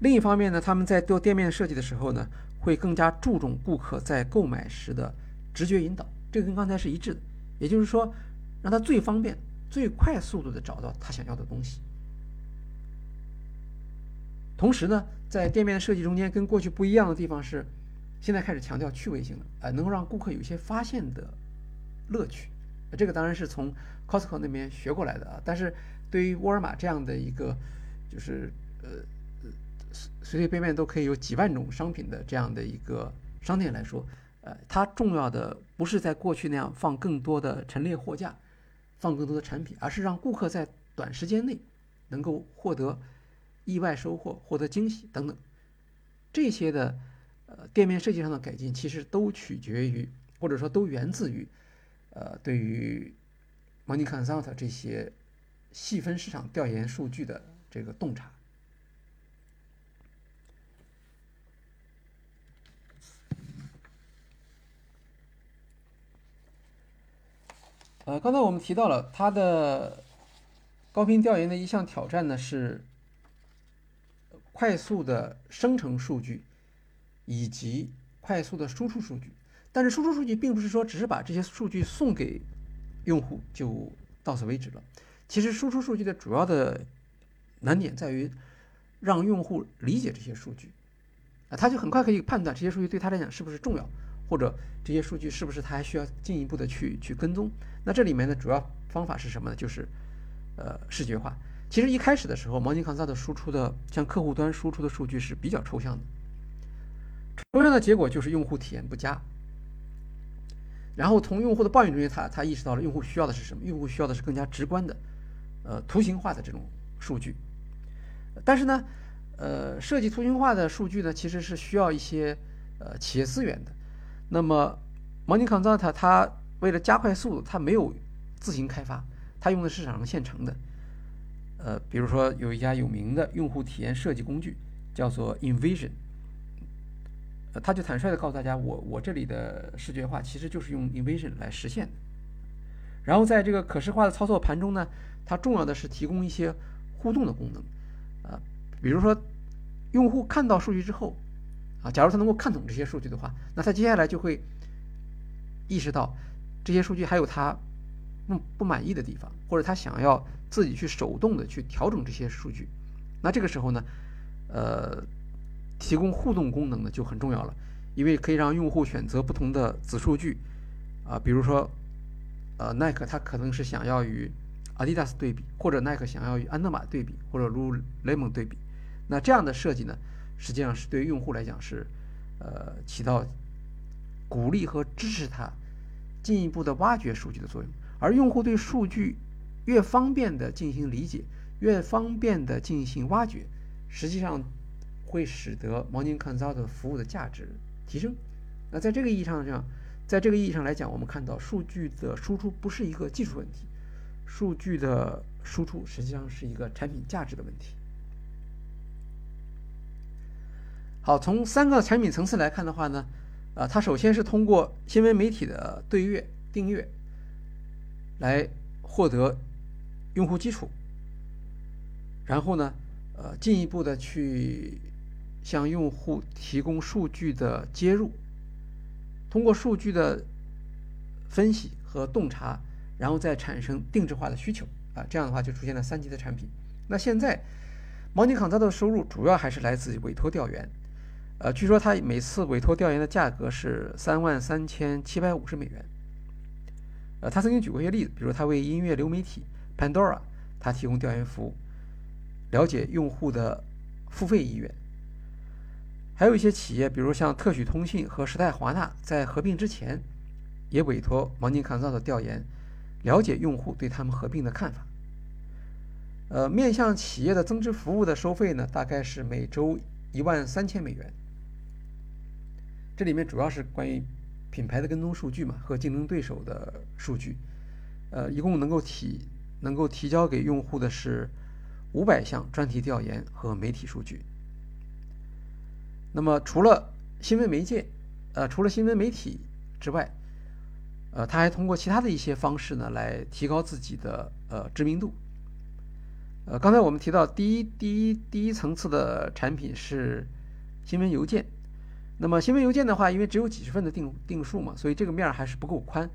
另一方面呢，他们在做店面设计的时候呢，会更加注重顾客在购买时的直觉引导，这个跟刚才是一致的，也就是说，让他最方便。最快速度的找到他想要的东西。同时呢，在店面设计中间跟过去不一样的地方是，现在开始强调趣味性了，呃，能够让顾客有一些发现的乐趣。这个当然是从 Costco 那边学过来的啊。但是对于沃尔玛这样的一个，就是呃随随便便都可以有几万种商品的这样的一个商店来说，呃，它重要的不是在过去那样放更多的陈列货架。放更多的产品，而是让顾客在短时间内能够获得意外收获、获得惊喜等等。这些的呃店面设计上的改进，其实都取决于，或者说都源自于呃对于 Money Consult 这些细分市场调研数据的这个洞察。呃，刚才我们提到了它的高频调研的一项挑战呢，是快速的生成数据以及快速的输出数据。但是输出数据并不是说只是把这些数据送给用户就到此为止了。其实输出数据的主要的难点在于让用户理解这些数据啊，他就很快可以判断这些数据对他来讲是不是重要。或者这些数据是不是他还需要进一步的去去跟踪？那这里面的主要方法是什么呢？就是，呃，视觉化。其实一开始的时候，毛尼康萨的输出的向客户端输出的数据是比较抽象的，抽象的结果就是用户体验不佳。然后从用户的抱怨中间，他他意识到了用户需要的是什么？用户需要的是更加直观的，呃，图形化的这种数据。但是呢，呃，设计图形化的数据呢，其实是需要一些呃企业资源的。那么，Money Consult 它为了加快速度，它没有自行开发，它用的市场上现成的。呃，比如说有一家有名的用户体验设计工具叫做 Invision，呃，他就坦率的告诉大家，我我这里的视觉化其实就是用 Invision 来实现的。然后在这个可视化的操作盘中呢，它重要的是提供一些互动的功能，啊，比如说用户看到数据之后。啊，假如他能够看懂这些数据的话，那他接下来就会意识到这些数据还有他不不满意的地方，或者他想要自己去手动的去调整这些数据。那这个时候呢，呃，提供互动功能呢就很重要了，因为可以让用户选择不同的子数据啊，比如说呃，耐克它可能是想要与阿迪达斯对比，或者耐克想要与安德玛对比，或者如雷蒙对比。那这样的设计呢？实际上是对用户来讲是，呃，起到鼓励和支持他进一步的挖掘数据的作用。而用户对数据越方便的进行理解，越方便的进行挖掘，实际上会使得 Morning Consult 服务的价值提升。那在这个意义上讲，在这个意义上来讲，我们看到数据的输出不是一个技术问题，数据的输出实际上是一个产品价值的问题。好，从三个产品层次来看的话呢，啊，它首先是通过新闻媒体的对阅、订阅来获得用户基础，然后呢，呃，进一步的去向用户提供数据的接入，通过数据的分析和洞察，然后再产生定制化的需求，啊，这样的话就出现了三级的产品。那现在，毛尼康它的收入主要还是来自委托调研。呃，据说他每次委托调研的价格是三万三千七百五十美元。呃，他曾经举过一些例子，比如他为音乐流媒体 Pandora，他提供调研服务，了解用户的付费意愿。还有一些企业，比如像特许通信和时代华纳，在合并之前，也委托芒尼康造的调研，了解用户对他们合并的看法。呃，面向企业的增值服务的收费呢，大概是每周一万三千美元。这里面主要是关于品牌的跟踪数据嘛，和竞争对手的数据，呃，一共能够提能够提交给用户的是五百项专题调研和媒体数据。那么除了新闻媒介，呃，除了新闻媒体之外，呃，他还通过其他的一些方式呢，来提高自己的呃知名度。呃，刚才我们提到第一第一第一层次的产品是新闻邮件。那么新闻邮件的话，因为只有几十份的定定数嘛，所以这个面儿还是不够宽。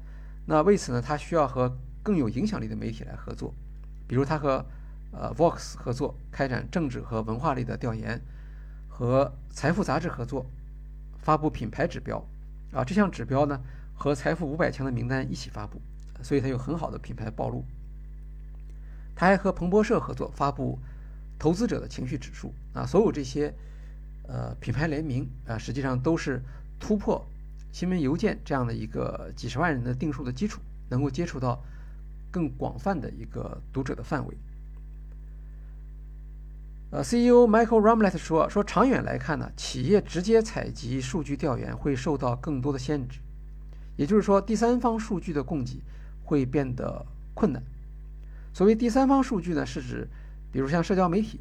那为此呢，他需要和更有影响力的媒体来合作，比如他和呃 Vox 合作开展政治和文化类的调研，和财富杂志合作发布品牌指标啊，这项指标呢和财富五百强的名单一起发布，所以它有很好的品牌暴露。他还和彭博社合作发布投资者的情绪指数啊，所有这些。呃，品牌联名啊，实际上都是突破新闻邮件这样的一个几十万人的定数的基础，能够接触到更广泛的一个读者的范围。呃，CEO Michael Ramlet 说，说长远来看呢，企业直接采集数据调研会受到更多的限制，也就是说，第三方数据的供给会变得困难。所谓第三方数据呢，是指比如像社交媒体。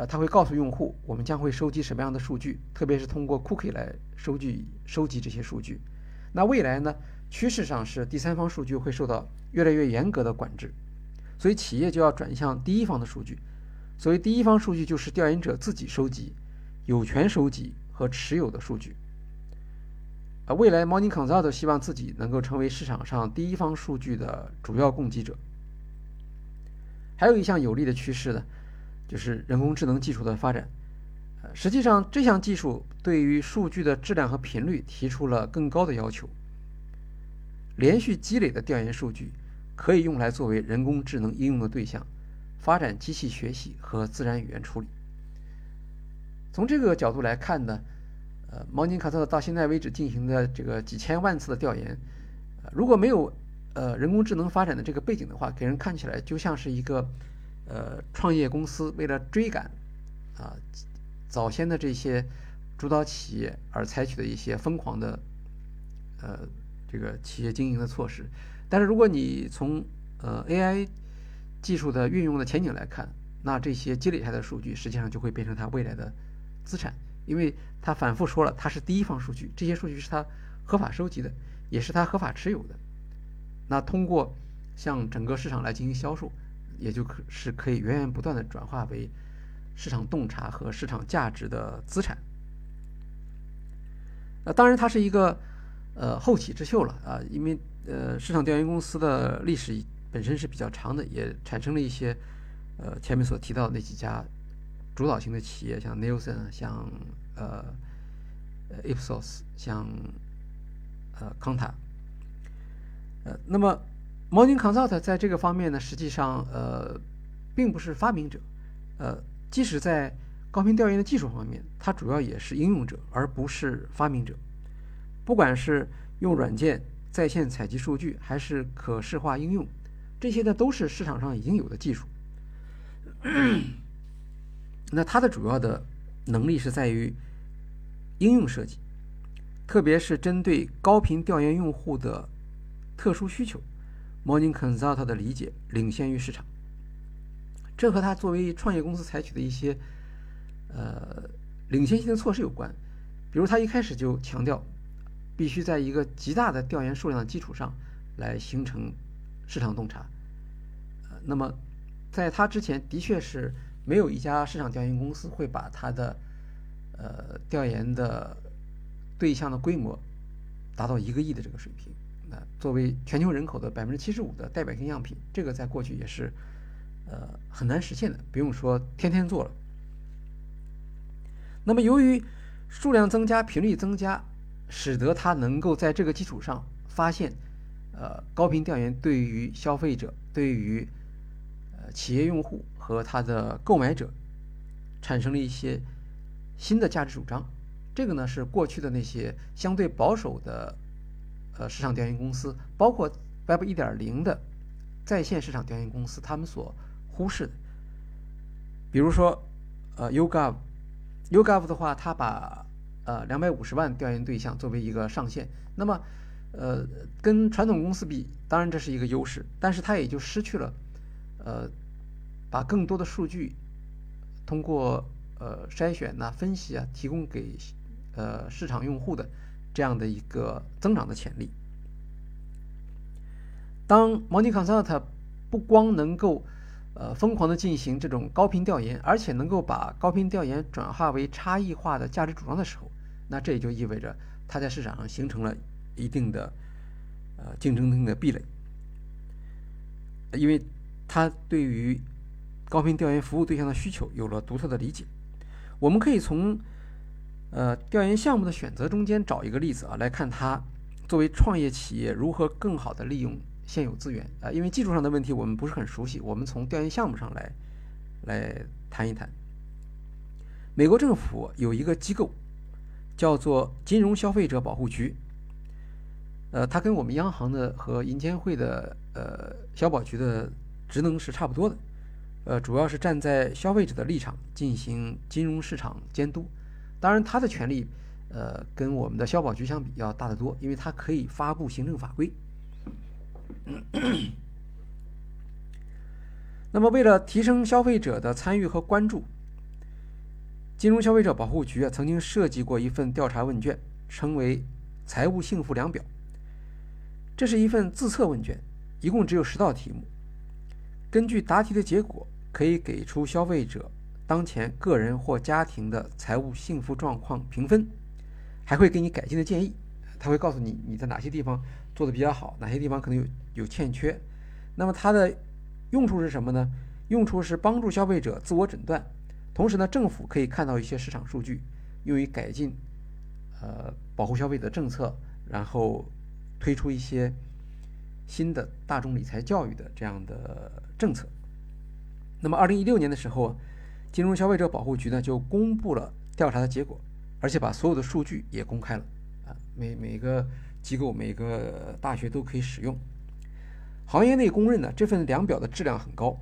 呃，他会告诉用户，我们将会收集什么样的数据，特别是通过 cookie 来收集收集这些数据。那未来呢？趋势上是第三方数据会受到越来越严格的管制，所以企业就要转向第一方的数据。所谓第一方数据，就是调研者自己收集、有权收集和持有的数据。啊，未来 Morning Consult 希望自己能够成为市场上第一方数据的主要供给者。还有一项有利的趋势呢？就是人工智能技术的发展，呃，实际上这项技术对于数据的质量和频率提出了更高的要求。连续积累的调研数据可以用来作为人工智能应用的对象，发展机器学习和自然语言处理。从这个角度来看呢，呃，毛宁卡特到现在为止进行的这个几千万次的调研，呃如果没有呃人工智能发展的这个背景的话，给人看起来就像是一个。呃，创业公司为了追赶啊早先的这些主导企业而采取的一些疯狂的呃这个企业经营的措施，但是如果你从呃 AI 技术的运用的前景来看，那这些积累下的数据实际上就会变成它未来的资产，因为他反复说了，它是第一方数据，这些数据是他合法收集的，也是他合法持有的。那通过向整个市场来进行销售。也就可是可以源源不断的转化为市场洞察和市场价值的资产。呃，当然它是一个呃后起之秀了啊，因为呃市场调研公司的历史本身是比较长的，也产生了一些呃前面所提到的那几家主导型的企业，像 Nielsen，像呃 Ipsos，像呃康塔，呃那么。Morning Consult 在这个方面呢，实际上呃，并不是发明者，呃，即使在高频调研的技术方面，它主要也是应用者，而不是发明者。不管是用软件在线采集数据，还是可视化应用，这些呢都是市场上已经有的技术。那它的主要的能力是在于应用设计，特别是针对高频调研用户的特殊需求。Morning Consult 的理解领先于市场，这和他作为创业公司采取的一些呃领先性的措施有关。比如，他一开始就强调，必须在一个极大的调研数量的基础上来形成市场洞察。呃，那么在他之前，的确是没有一家市场调研公司会把他的呃调研的对象的规模达到一个亿的这个水平。作为全球人口的百分之七十五的代表性样品，这个在过去也是，呃，很难实现的。不用说天天做了。那么，由于数量增加、频率增加，使得它能够在这个基础上发现，呃，高频调研对于消费者、对于呃企业用户和他的购买者产生了一些新的价值主张。这个呢，是过去的那些相对保守的。呃，市场调研公司包括 Web 1.0的在线市场调研公司，他们所忽视的，比如说，呃，YouGov，YouGov 的话，它把呃两百五十万调研对象作为一个上限，那么，呃，跟传统公司比，当然这是一个优势，但是它也就失去了，呃，把更多的数据通过呃筛选呐、分析啊，提供给呃市场用户的这样的一个增长的潜力。当 Money Consult 不光能够呃疯狂的进行这种高频调研，而且能够把高频调研转化为差异化的价值主张的时候，那这也就意味着它在市场上形成了一定的呃竞争性的壁垒，因为它对于高频调研服务对象的需求有了独特的理解。我们可以从呃调研项目的选择中间找一个例子啊，来看它作为创业企业如何更好的利用。现有资源啊，因为技术上的问题我们不是很熟悉，我们从调研项目上来来谈一谈。美国政府有一个机构叫做金融消费者保护局，呃，它跟我们央行的和银监会的呃消保局的职能是差不多的，呃，主要是站在消费者的立场进行金融市场监督。当然，它的权力呃跟我们的消保局相比要大得多，因为它可以发布行政法规。<clears throat> 那么，为了提升消费者的参与和关注，金融消费者保护局啊曾经设计过一份调查问卷，称为“财务幸福量表”。这是一份自测问卷，一共只有十道题目。根据答题的结果，可以给出消费者当前个人或家庭的财务幸福状况评分，还会给你改进的建议。他会告诉你你在哪些地方。做的比较好，哪些地方可能有有欠缺？那么它的用处是什么呢？用处是帮助消费者自我诊断，同时呢，政府可以看到一些市场数据，用于改进呃保护消费者政策，然后推出一些新的大众理财教育的这样的政策。那么，二零一六年的时候，金融消费者保护局呢就公布了调查的结果，而且把所有的数据也公开了啊，每每个。机构每个大学都可以使用。行业内公认呢，这份量表的质量很高，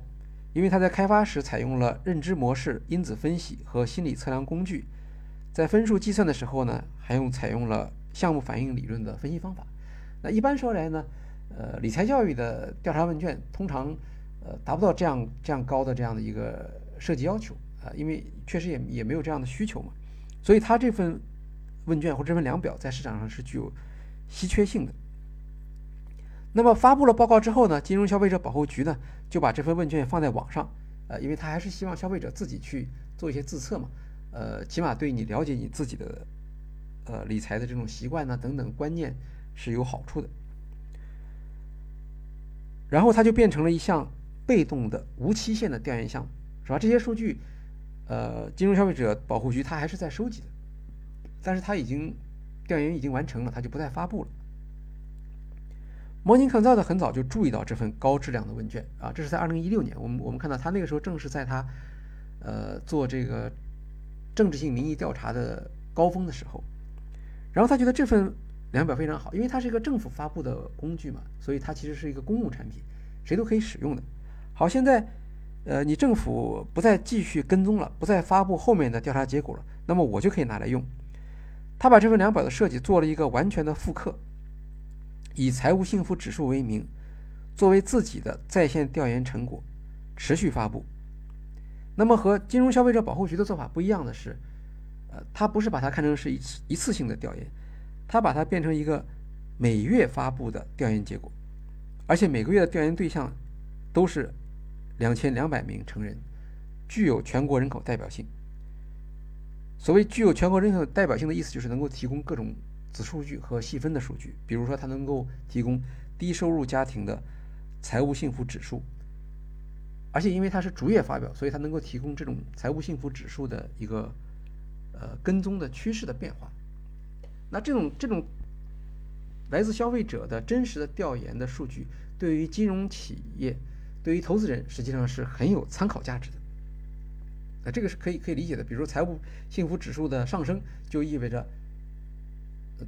因为它在开发时采用了认知模式、因子分析和心理测量工具，在分数计算的时候呢，还用采用了项目反应理论的分析方法。那一般说来呢，呃，理财教育的调查问卷通常呃达不到这样这样高的这样的一个设计要求啊，因为确实也也没有这样的需求嘛，所以它这份问卷或这份量表在市场上是具有。稀缺性的。那么发布了报告之后呢，金融消费者保护局呢就把这份问卷放在网上，呃，因为他还是希望消费者自己去做一些自测嘛，呃，起码对你了解你自己的呃理财的这种习惯呢等等观念是有好处的。然后它就变成了一项被动的无期限的调研项目，是吧？这些数据，呃，金融消费者保护局它还是在收集的，但是它已经。调研已经完成了，它就不再发布了。Morning Consult 很早就注意到这份高质量的问卷啊，这是在二零一六年，我们我们看到他那个时候正是在他呃做这个政治性民意调查的高峰的时候，然后他觉得这份量表非常好，因为它是一个政府发布的工具嘛，所以它其实是一个公共产品，谁都可以使用的。好，现在呃你政府不再继续跟踪了，不再发布后面的调查结果了，那么我就可以拿来用。他把这份量表的设计做了一个完全的复刻，以财务幸福指数为名，作为自己的在线调研成果，持续发布。那么和金融消费者保护局的做法不一样的是，呃，他不是把它看成是一次一次性的调研，他把它变成一个每月发布的调研结果，而且每个月的调研对象都是两千两百名成人，具有全国人口代表性。所谓具有全国人口代表性的意思，就是能够提供各种子数据和细分的数据。比如说，它能够提供低收入家庭的财务幸福指数，而且因为它是逐月发表，所以它能够提供这种财务幸福指数的一个呃跟踪的趋势的变化。那这种这种来自消费者的真实的调研的数据，对于金融企业、对于投资人，实际上是很有参考价值的。那这个是可以可以理解的，比如说财务幸福指数的上升，就意味着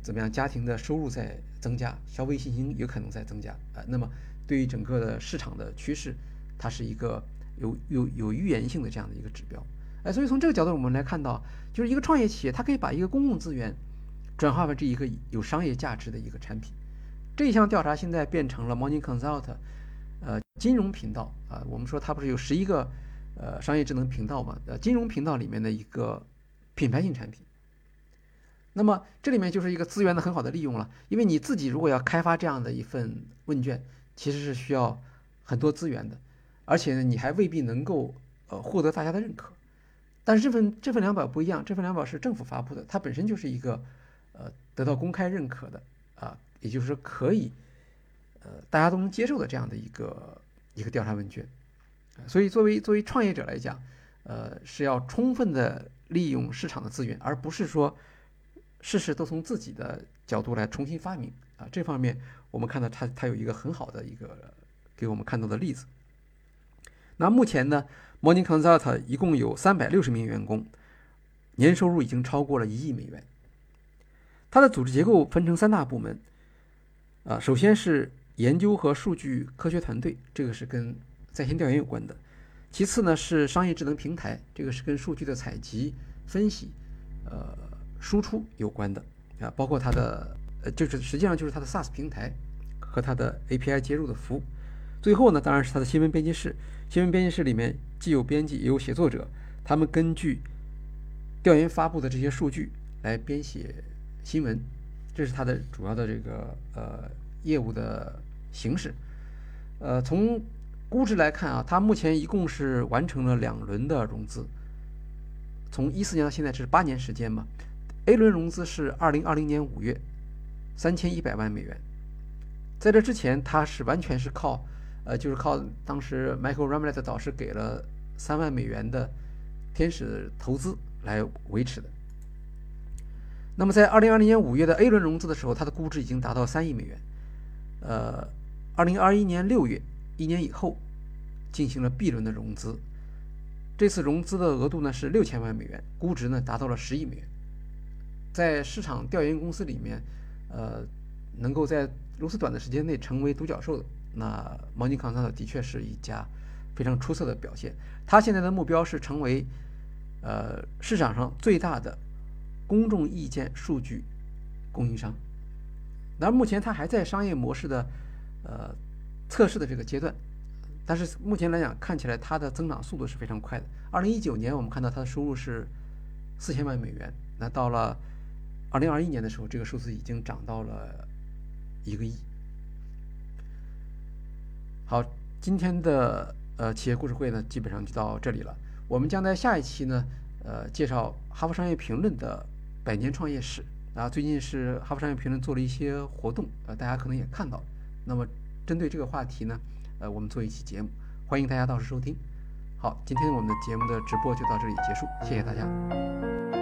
怎么样？家庭的收入在增加，消费信心有可能在增加啊。那么对于整个的市场的趋势，它是一个有有有预言性的这样的一个指标。哎，所以从这个角度我们来看到，就是一个创业企业，它可以把一个公共资源转化为这一个有商业价值的一个产品。这一项调查现在变成了 Morning Consult 呃金融频道啊，我们说它不是有十一个。呃商业智能频道嘛，呃金融频道里面的一个品牌性产品。那么这里面就是一个资源的很好的利用了，因为你自己如果要开发这样的一份问卷，其实是需要很多资源的，而且呢你还未必能够呃获得大家的认可。但是这份这份量表不一样，这份量表是政府发布的，它本身就是一个呃得到公开认可的啊，也就是说可以呃大家都能接受的这样的一个一个调查问卷。所以作为作为创业者来讲，呃是要充分的利用市场的资源，而不是说。事事都从自己的角度来重新发明啊，这方面我们看到他他有一个很好的一个给我们看到的例子。那目前呢，Morning Consult 一共有三百六十名员工，年收入已经超过了一亿美元。它的组织结构分成三大部门，啊，首先是研究和数据科学团队，这个是跟在线调研有关的；其次呢是商业智能平台，这个是跟数据的采集、分析，呃。输出有关的啊，包括它的呃，就是实际上就是它的 SaaS 平台和它的 API 接入的服务。最后呢，当然是它的新闻编辑室。新闻编辑室里面既有编辑也有写作者，他们根据调研发布的这些数据来编写新闻，这是它的主要的这个呃业务的形式。呃，从估值来看啊，它目前一共是完成了两轮的融资，从一四年到现在这是八年时间嘛。A 轮融资是二零二零年五月，三千一百万美元。在这之前，它是完全是靠，呃，就是靠当时 Michael Ramlet 导师给了三万美元的天使投资来维持的。那么在二零二零年五月的 A 轮融资的时候，它的估值已经达到三亿美元。呃，二零二一年六月，一年以后，进行了 B 轮的融资。这次融资的额度呢是六千万美元，估值呢达到了十亿美元。在市场调研公司里面，呃，能够在如此短的时间内成为独角兽的，那毛尼康特的确是一家非常出色的表现。他现在的目标是成为呃市场上最大的公众意见数据供应商。那目前他还在商业模式的呃测试的这个阶段，但是目前来讲，看起来它的增长速度是非常快的。二零一九年我们看到它的收入是四千万美元，那到了。二零二一年的时候，这个数字已经涨到了一个亿。好，今天的呃企业故事会呢，基本上就到这里了。我们将在下一期呢，呃，介绍《哈佛商业评论》的百年创业史啊。最近是《哈佛商业评论》做了一些活动，呃，大家可能也看到了。那么，针对这个话题呢，呃，我们做一期节目，欢迎大家到时收听。好，今天我们的节目的直播就到这里结束，谢谢大家。